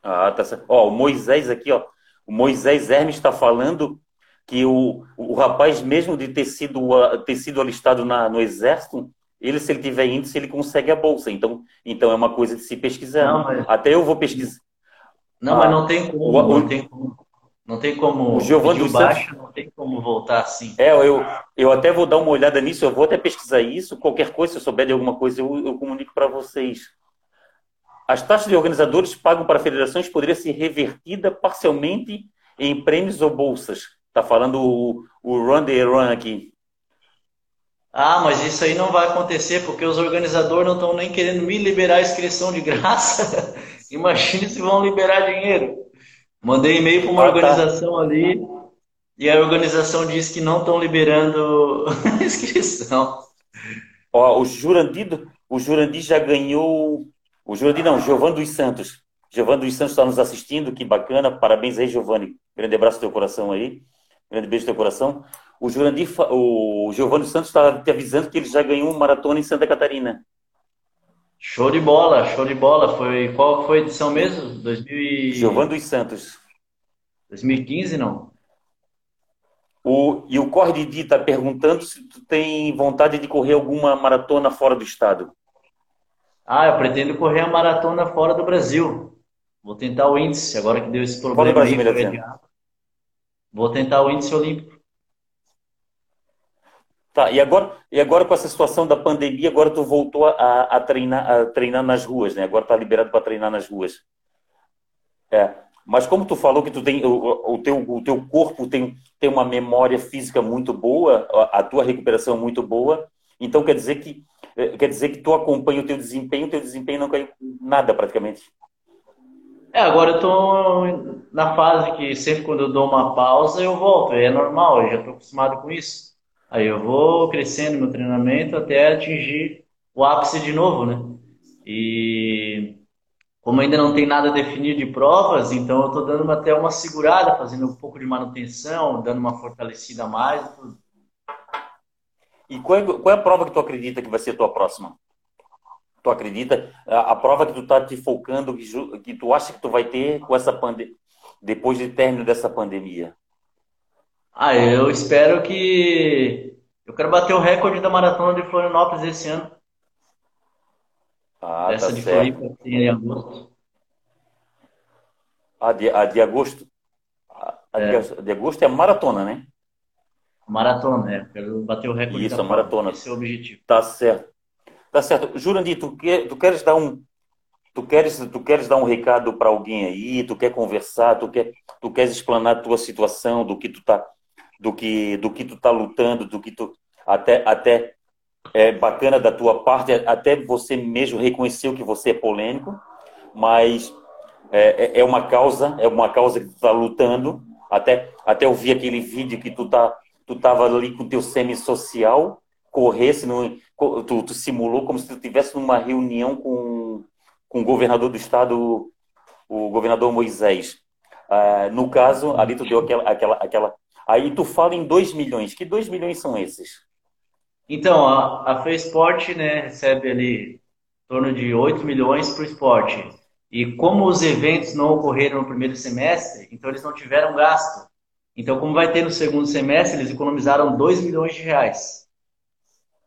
Ah, tá certo. Ó, o Moisés aqui, ó, o Moisés Hermes está falando que o, o rapaz, mesmo de ter sido, ter sido alistado na, no exército, ele, se ele tiver índice, ele consegue a bolsa. Então, então é uma coisa de se pesquisar. Não, mas... Até eu vou pesquisar. Não, ah, mas não tem como. O, não tem como. Não tem como. O Giovanni dos baixo, Santos... não tem como voltar assim. É, eu, eu até vou dar uma olhada nisso, eu vou até pesquisar isso. Qualquer coisa, se eu souber de alguma coisa, eu, eu comunico para vocês. As taxas de organizadores pagam para federações poderia ser revertida parcialmente em prêmios ou bolsas. Está falando o, o Run the Run aqui. Ah, mas isso aí não vai acontecer porque os organizadores não estão nem querendo me liberar a inscrição de graça. Imagine se vão liberar dinheiro. Mandei e-mail para uma ah, tá. organização tá. ali e a organização diz que não estão liberando a inscrição. Ó, o Jurandir, o Jurandir já ganhou. O Jurandir não, Giovanni dos Santos. Giovanni dos Santos está nos assistindo, que bacana. Parabéns aí, Giovanni. Grande abraço no teu coração aí. Grande beijo no teu coração. O Jurandir, o Giovanni Santos está te avisando que ele já ganhou uma maratona em Santa Catarina. Show de bola, show de bola. Foi qual foi a edição mesmo? 2000 e... Giovanni dos Santos. 2015 não? O, e o Corre Didi está perguntando se tu tem vontade de correr alguma maratona fora do estado. Ah, eu pretendo correr a maratona fora do Brasil. Vou tentar o índice, agora que deu esse problema Brasil, aí. Vou tentar o índice olímpico. Tá, e agora, e agora com essa situação da pandemia, agora tu voltou a, a treinar, a treinar nas ruas, né? Agora tá liberado para treinar nas ruas. É. Mas como tu falou que tu tem o, o, teu, o teu corpo tem, tem uma memória física muito boa, a, a tua recuperação é muito boa, então quer dizer que é, quer dizer que tu acompanha o teu desempenho, o teu desempenho não caiu nada praticamente. É, agora eu tô na fase que sempre quando eu dou uma pausa eu volto, é normal, eu já tô acostumado com isso. Aí eu vou crescendo no treinamento até atingir o ápice de novo, né? E como ainda não tem nada definido de provas, então eu estou dando até uma segurada, fazendo um pouco de manutenção, dando uma fortalecida a mais. E qual é, qual é a prova que tu acredita que vai ser a tua próxima? Tu acredita? A, a prova que tu está te focando, que, que, tu acha que tu vai ter com essa pandemia, depois de término dessa pandemia? Ah, eu espero que. Eu quero bater o recorde da maratona de Florianópolis esse ano. Ah, Essa tá de certo. Floripa em agosto. A de, a de agosto? A, é. de, de, agosto é maratona, né? Maratona, é. Quero bater o recorde Isso, da a maratona. Esse é o objetivo. Tá certo. Tá certo. Jurandir, tu, quer, tu queres dar um. Tu queres, tu queres dar um recado para alguém aí, tu quer conversar, tu, quer, tu queres explanar a tua situação, do que tu tá do que do que tu tá lutando, do que tu até até é bacana da tua parte, até você mesmo reconheceu que você é polêmico, mas é, é, é uma causa, é uma causa que tu tá lutando. Até até eu vi aquele vídeo que tu tá tu tava ali com teu semi-social, corresse no, tu, tu simulou como se tu estivesse numa reunião com, com o governador do estado, o governador Moisés. Ah, no caso, ali tu deu aquela, aquela, aquela, Aí tu fala em 2 milhões. Que 2 milhões são esses? Então, a, a Sport né, recebe ali em torno de 8 milhões para o esporte. E como os eventos não ocorreram no primeiro semestre, então eles não tiveram gasto. Então, como vai ter no segundo semestre, eles economizaram 2 milhões de reais.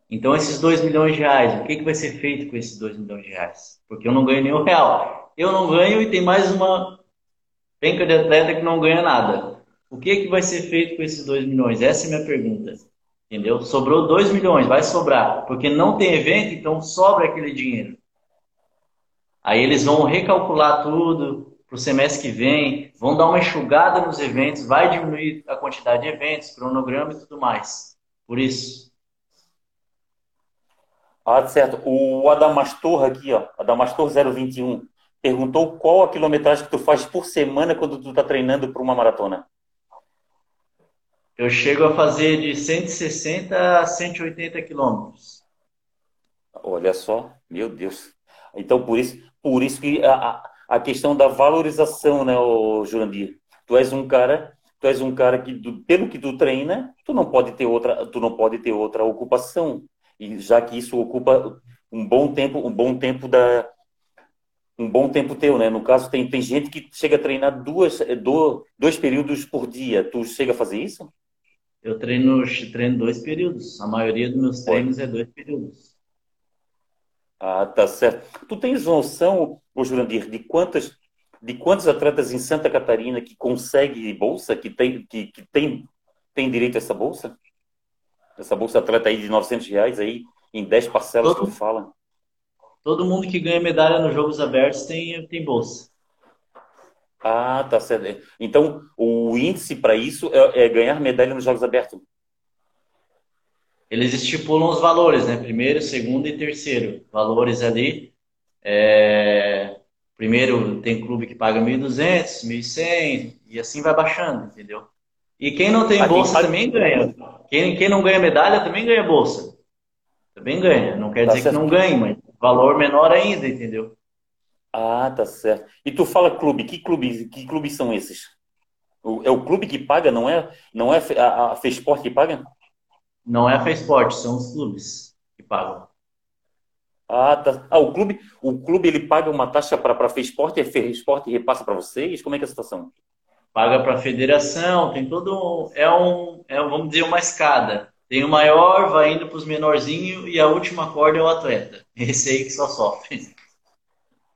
Então, esses 2 milhões de reais, o que, que vai ser feito com esses 2 milhões de reais? Porque eu não ganho nenhum real. Eu não ganho e tem mais uma penca de atleta que não ganha nada. O que, que vai ser feito com esses 2 milhões? Essa é a minha pergunta. Entendeu? Sobrou 2 milhões, vai sobrar. Porque não tem evento, então sobra aquele dinheiro. Aí eles vão recalcular tudo para o semestre que vem, vão dar uma enxugada nos eventos, vai diminuir a quantidade de eventos, cronograma e tudo mais. Por isso. Ah, certo. O Adamastor aqui, ó, Adamastor 021, perguntou qual a quilometragem que tu faz por semana quando tu tá treinando para uma maratona. Eu chego a fazer de 160 a 180 quilômetros. Olha só, meu Deus. Então, por isso, por isso que a, a questão da valorização, né, Jurandir? Tu és um cara, tu és um cara que, pelo que tu treina, tu não pode ter outra, tu não pode ter outra ocupação. E já que isso ocupa um bom tempo, um bom tempo da, um bom tempo teu, né? No caso, tem, tem gente que chega a treinar duas, dois períodos por dia. Tu chega a fazer isso? Eu treino, treino dois períodos. A maioria dos meus treinos é dois períodos. Ah, tá certo. Tu tens noção, ô Jurandir, de quantas de quantos atletas em Santa Catarina que conseguem bolsa, que tem, que, que tem, tem direito a essa bolsa? Essa bolsa atleta aí de 900 reais aí, em 10 parcelas todo, que tu fala. Todo mundo que ganha medalha nos Jogos Abertos tem, tem bolsa. Ah, tá certo. Então, o índice para isso é, é, ganhar medalha nos Jogos Abertos. Eles estipulam os valores, né? Primeiro, segundo e terceiro. Valores ali. É... Primeiro, tem clube que paga 1.200, 1.100 e assim vai baixando, entendeu? E quem não tem bolsa também ganha. Quem, quem não ganha medalha também ganha bolsa. Também ganha. Não quer tá dizer certo. que não ganhe, mas valor menor ainda, entendeu? Ah, tá certo. E tu fala clube, que clubes, que clubes são esses? O, é o clube que paga, não é? Não é a, a Fesport que paga? Não é a Fesport, são os clubes que pagam. Ah, tá. Ah, o clube, o clube ele paga uma taxa para a Fesport e a Fesport repassa para vocês? Como é que é a situação? Paga para a federação, tem todo é um, é vamos dizer uma escada. Tem o maior, vai indo para os menorzinhos e a última corda é o atleta. Esse aí que só sofre.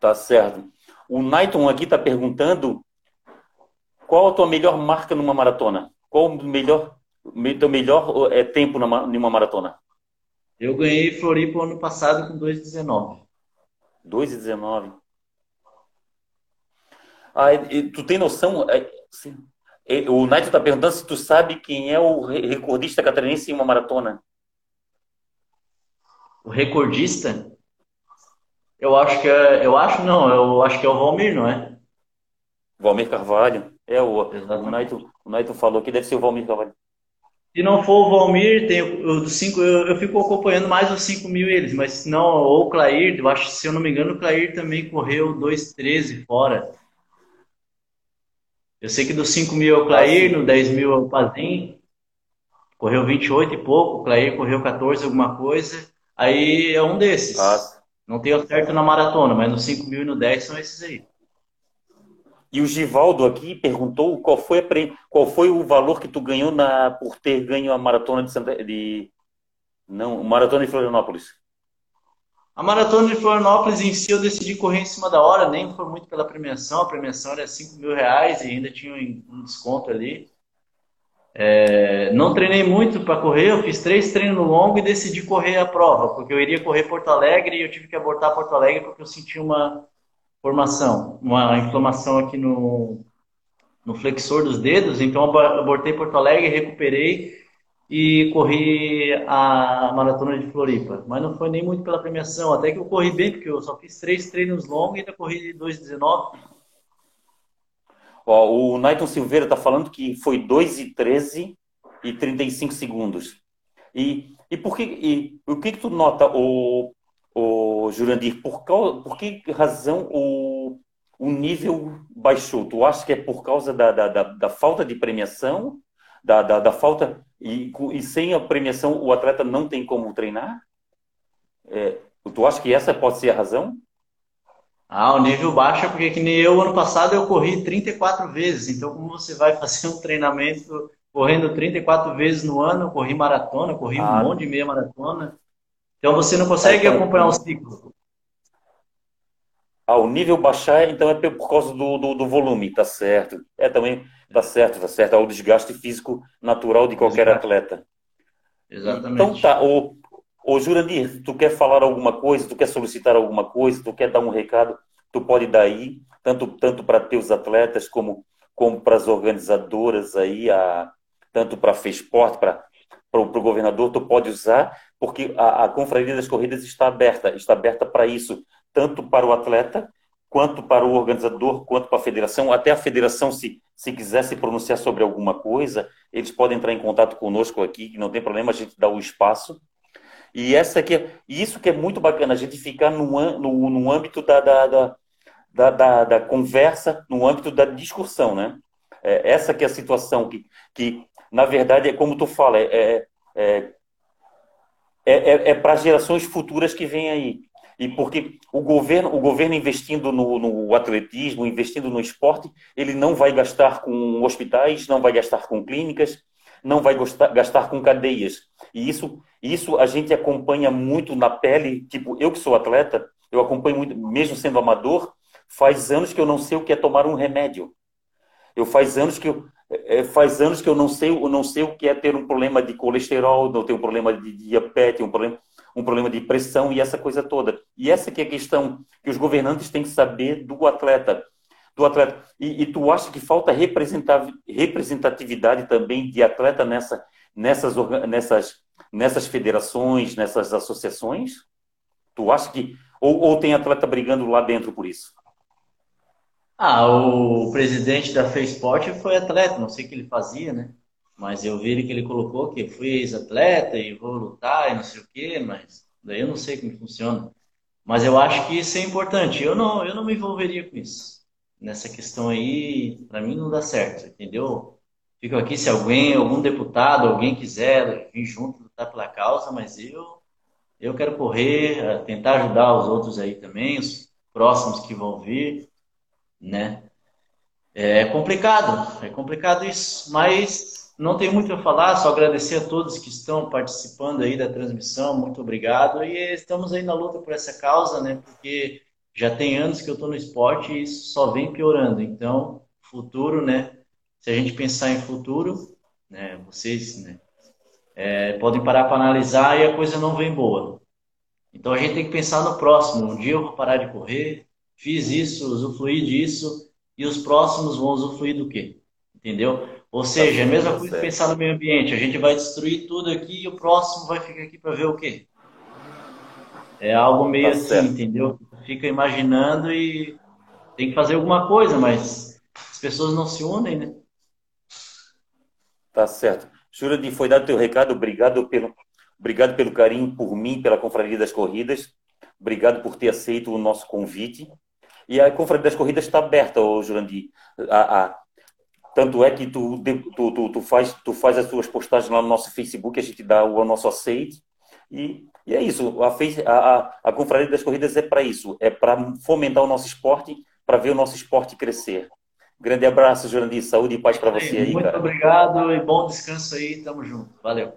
Tá certo. O Naiton aqui está perguntando qual a tua melhor marca numa maratona? Qual o melhor, teu melhor é, tempo numa, numa maratona? Eu ganhei Floripa ano passado com 2,19. 2,19. Ah, tu tem noção? É, o Naito está perguntando se tu sabe quem é o recordista catarinense em uma maratona. O recordista? Eu acho que é. Eu acho não, eu acho que é o Valmir, não é? Valmir Carvalho. É o. O Naito, o Naito falou que deve ser o Valmir Carvalho. Se não for o Valmir, tem o cinco, eu, eu fico acompanhando mais os 5 mil eles, mas se não, ou o Clair, eu acho, se eu não me engano, o Clair também correu 2,13 fora. Eu sei que dos 5 mil é o Clair, ah, no 10 mil é o Pazin, correu 28 e pouco, o Clair correu 14 alguma coisa, aí é um desses. Ah, não tenho certo na maratona, mas no 5 mil e no 10 são esses aí. E o Givaldo aqui perguntou qual foi, qual foi o valor que tu ganhou na, por ter ganho a maratona de, Santa, de não, maratona de Florianópolis. A maratona de Florianópolis em si eu decidi correr em cima da hora, nem foi muito pela premiação, a premiação era 5 mil reais e ainda tinha um desconto ali. É, não treinei muito para correr, eu fiz três treinos longos e decidi correr a prova, porque eu iria correr Porto Alegre e eu tive que abortar Porto Alegre porque eu senti uma formação, uma inflamação aqui no, no flexor dos dedos, então abortei Porto Alegre, recuperei e corri a maratona de Floripa. Mas não foi nem muito pela premiação, até que eu corri bem, porque eu só fiz três treinos longos e ainda corri 2,19. Ó, o Naiton Silveira está falando que foi 2 e 13 e 35 segundos. E, e, por que, e o que, que tu nota, o, o Jurandir? Por, causa, por que razão o, o nível baixou? Tu acha que é por causa da, da, da, da falta de premiação? Da, da, da falta. E, e, sem a premiação o atleta não tem como treinar? É, tu acha que essa pode ser a razão? Ah, o nível baixo é porque que nem eu, ano passado eu corri 34 vezes. Então, como você vai fazer um treinamento correndo 34 vezes no ano? Eu corri maratona, corri ah. um monte de meia maratona. Então, você não consegue acompanhar um ciclo. Ah, o nível baixar, então é por causa do, do, do volume, tá certo. É também, tá certo, tá certo. É o desgaste físico natural de qualquer Exato. atleta. Exatamente. Então tá, o, o Jurandir, tu quer falar alguma coisa, tu quer solicitar alguma coisa, tu quer dar um recado, tu pode dar aí, tanto, tanto para teus atletas como, como para as organizadoras aí, a, tanto para a FESPORT, para o governador, tu pode usar, porque a, a Confraria das Corridas está aberta, está aberta para isso, tanto para o atleta, quanto para o organizador, quanto para a federação. Até a federação, se, se quiser se pronunciar sobre alguma coisa, eles podem entrar em contato conosco aqui, não tem problema, a gente dá o espaço. E essa aqui, é, isso que é muito bacana, a gente ficar no, no, no âmbito da, da, da, da, da, conversa, no âmbito da discussão, né? É, essa que é a situação que, que, na verdade, é como tu fala, é, é, é, é para gerações futuras que vêm aí. E porque o governo, o governo investindo no, no, atletismo, investindo no esporte, ele não vai gastar com hospitais, não vai gastar com clínicas, não vai gastar, gastar com cadeias. E isso, isso a gente acompanha muito na pele. Tipo, eu que sou atleta, eu acompanho muito, mesmo sendo amador, faz anos que eu não sei o que é tomar um remédio. Eu faz anos que eu, é, faz anos que eu não sei, eu não sei o que é ter um problema de colesterol, não tenho um problema de diabetes, um problema um problema de pressão e essa coisa toda. E essa que é a questão que os governantes têm que saber do atleta. Do atleta. E, e tu acha que falta representatividade também de atleta nessa, nessas, nessas, nessas federações, nessas associações? Tu acha que. Ou, ou tem atleta brigando lá dentro por isso? Ah, o presidente da FESPORT foi atleta, não sei o que ele fazia, né? Mas eu vi que ele colocou que fui ex-atleta e vou lutar e não sei o quê, mas daí eu não sei como funciona. Mas eu acho que isso é importante. Eu não, eu não me envolveria com isso. Nessa questão aí, para mim não dá certo, entendeu? Fico aqui se alguém, algum deputado, alguém quiser vir junto lutar pela causa, mas eu eu quero correr, eh, tentar ajudar os outros aí também, os próximos que vão vir, né? É complicado, é complicado isso, mas não tem muito a falar, só agradecer a todos que estão participando aí da transmissão, muito obrigado. E estamos aí na luta por essa causa, né? Porque já tem anos que eu estou no esporte e isso só vem piorando. Então, futuro, né? Se a gente pensar em futuro, né? Vocês, né? É, podem parar para analisar e a coisa não vem boa. Então a gente tem que pensar no próximo. Um dia eu vou parar de correr, fiz isso, usufruí disso, e os próximos vão usufruir do quê? Entendeu? Ou seja, é a mesma coisa que pensar no meio ambiente. A gente vai destruir tudo aqui e o próximo vai ficar aqui para ver o quê? É algo meio tá assim, certo. entendeu? Fica imaginando e tem que fazer alguma coisa, mas as pessoas não se unem, né? Tá certo. Jurandir, foi dado o teu recado. Obrigado pelo, obrigado pelo carinho por mim, pela Confraria das Corridas. Obrigado por ter aceito o nosso convite. E a Confraria das Corridas está aberta, Jurandir. A, a, tanto é que tu, tu, tu, tu, faz, tu faz as tuas postagens lá no nosso Facebook, a gente dá o nosso aceite. E, e é isso. A, a, a Confraria das Corridas é para isso. É para fomentar o nosso esporte, para ver o nosso esporte crescer. Grande abraço, Jurandir. Saúde e paz para você aí, Muito cara. obrigado e bom descanso aí. Tamo junto. Valeu.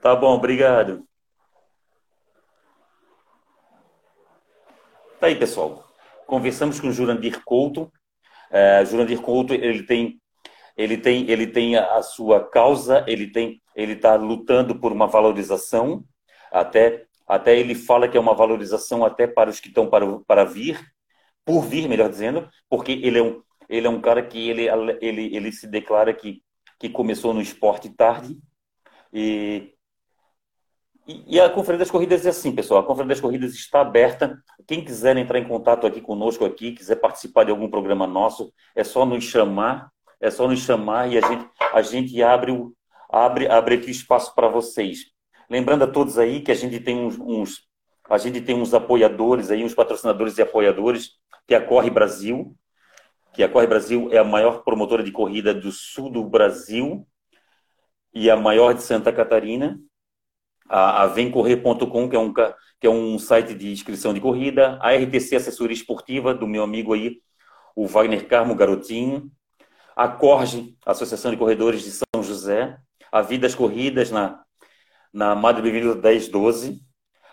Tá bom, obrigado. Tá aí, pessoal. Conversamos com o Jurandir Couto. É, Jurandir Couto, ele tem ele tem, ele tem a sua causa, ele tem, ele está lutando por uma valorização, até, até ele fala que é uma valorização até para os que estão para, para vir, por vir, melhor dizendo, porque ele é um, ele é um cara que ele, ele, ele se declara que, que começou no esporte tarde e e, a Conferência das Corridas é assim, pessoal. A Conferência das Corridas está aberta. Quem quiser entrar em contato aqui conosco aqui, quiser participar de algum programa nosso, é só nos chamar é só nos chamar e a gente, a gente abre, o, abre, abre aqui espaço para vocês. Lembrando a todos aí que a gente tem uns, uns, a gente tem uns apoiadores aí, uns patrocinadores e apoiadores, que é a Corre Brasil, que a Corre Brasil é a maior promotora de corrida do sul do Brasil e a maior de Santa Catarina. A, a Vemcorrer.com, que é um que é um site de inscrição de corrida, a RTC Assessoria Esportiva do meu amigo aí, o Wagner Carmo Garotinho, a Corge, Associação de Corredores de São José, a Vidas Corridas na, na Madre Benedita 1012,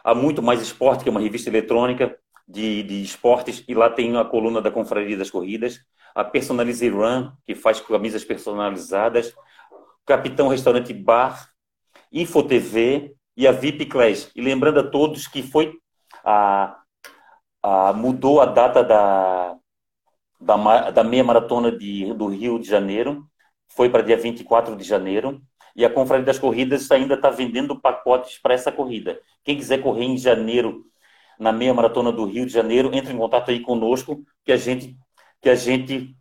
a Muito Mais Esporte, que é uma revista eletrônica de, de esportes, e lá tem a coluna da Confraria das Corridas, a Personalize Run, que faz camisas personalizadas, Capitão Restaurante Bar, InfoTV e a VIP Class. E lembrando a todos que foi a, a mudou a data da, da, da meia maratona de, do Rio de Janeiro, foi para dia 24 de janeiro, e a Confraria das Corridas ainda está vendendo pacotes para essa corrida. Quem quiser correr em janeiro, na meia maratona do Rio de Janeiro, entre em contato aí conosco, que a gente, que a gente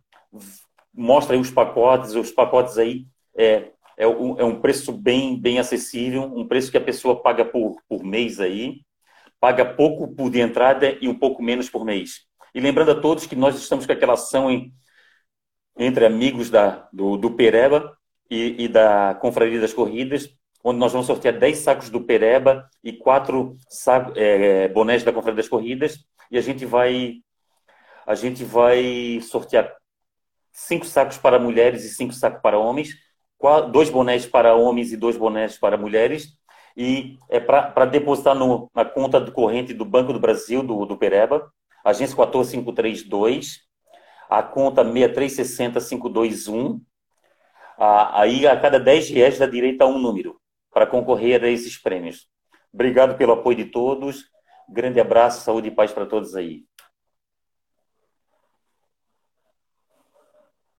mostra aí os pacotes, os pacotes aí é, é, um, é um preço bem, bem acessível, um preço que a pessoa paga por, por mês aí, paga pouco por de entrada e um pouco menos por mês. E lembrando a todos que nós estamos com aquela ação em, entre amigos da, do, do Pereba e, e, da Confraria das Corridas, onde nós vamos sortear 10 sacos do Pereba e 4 saco, é, bonés da Confraria das Corridas, e a gente vai a gente vai sortear cinco sacos para mulheres e cinco sacos para homens, dois bonés para homens e dois bonés para mulheres, e é para depositar no, na conta do corrente do Banco do Brasil, do, do Pereba, agência 14532, a conta 6360521. Aí, a cada 10 reais, dá direito a um número para concorrer a esses prêmios. Obrigado pelo apoio de todos. Grande abraço, saúde e paz para todos aí.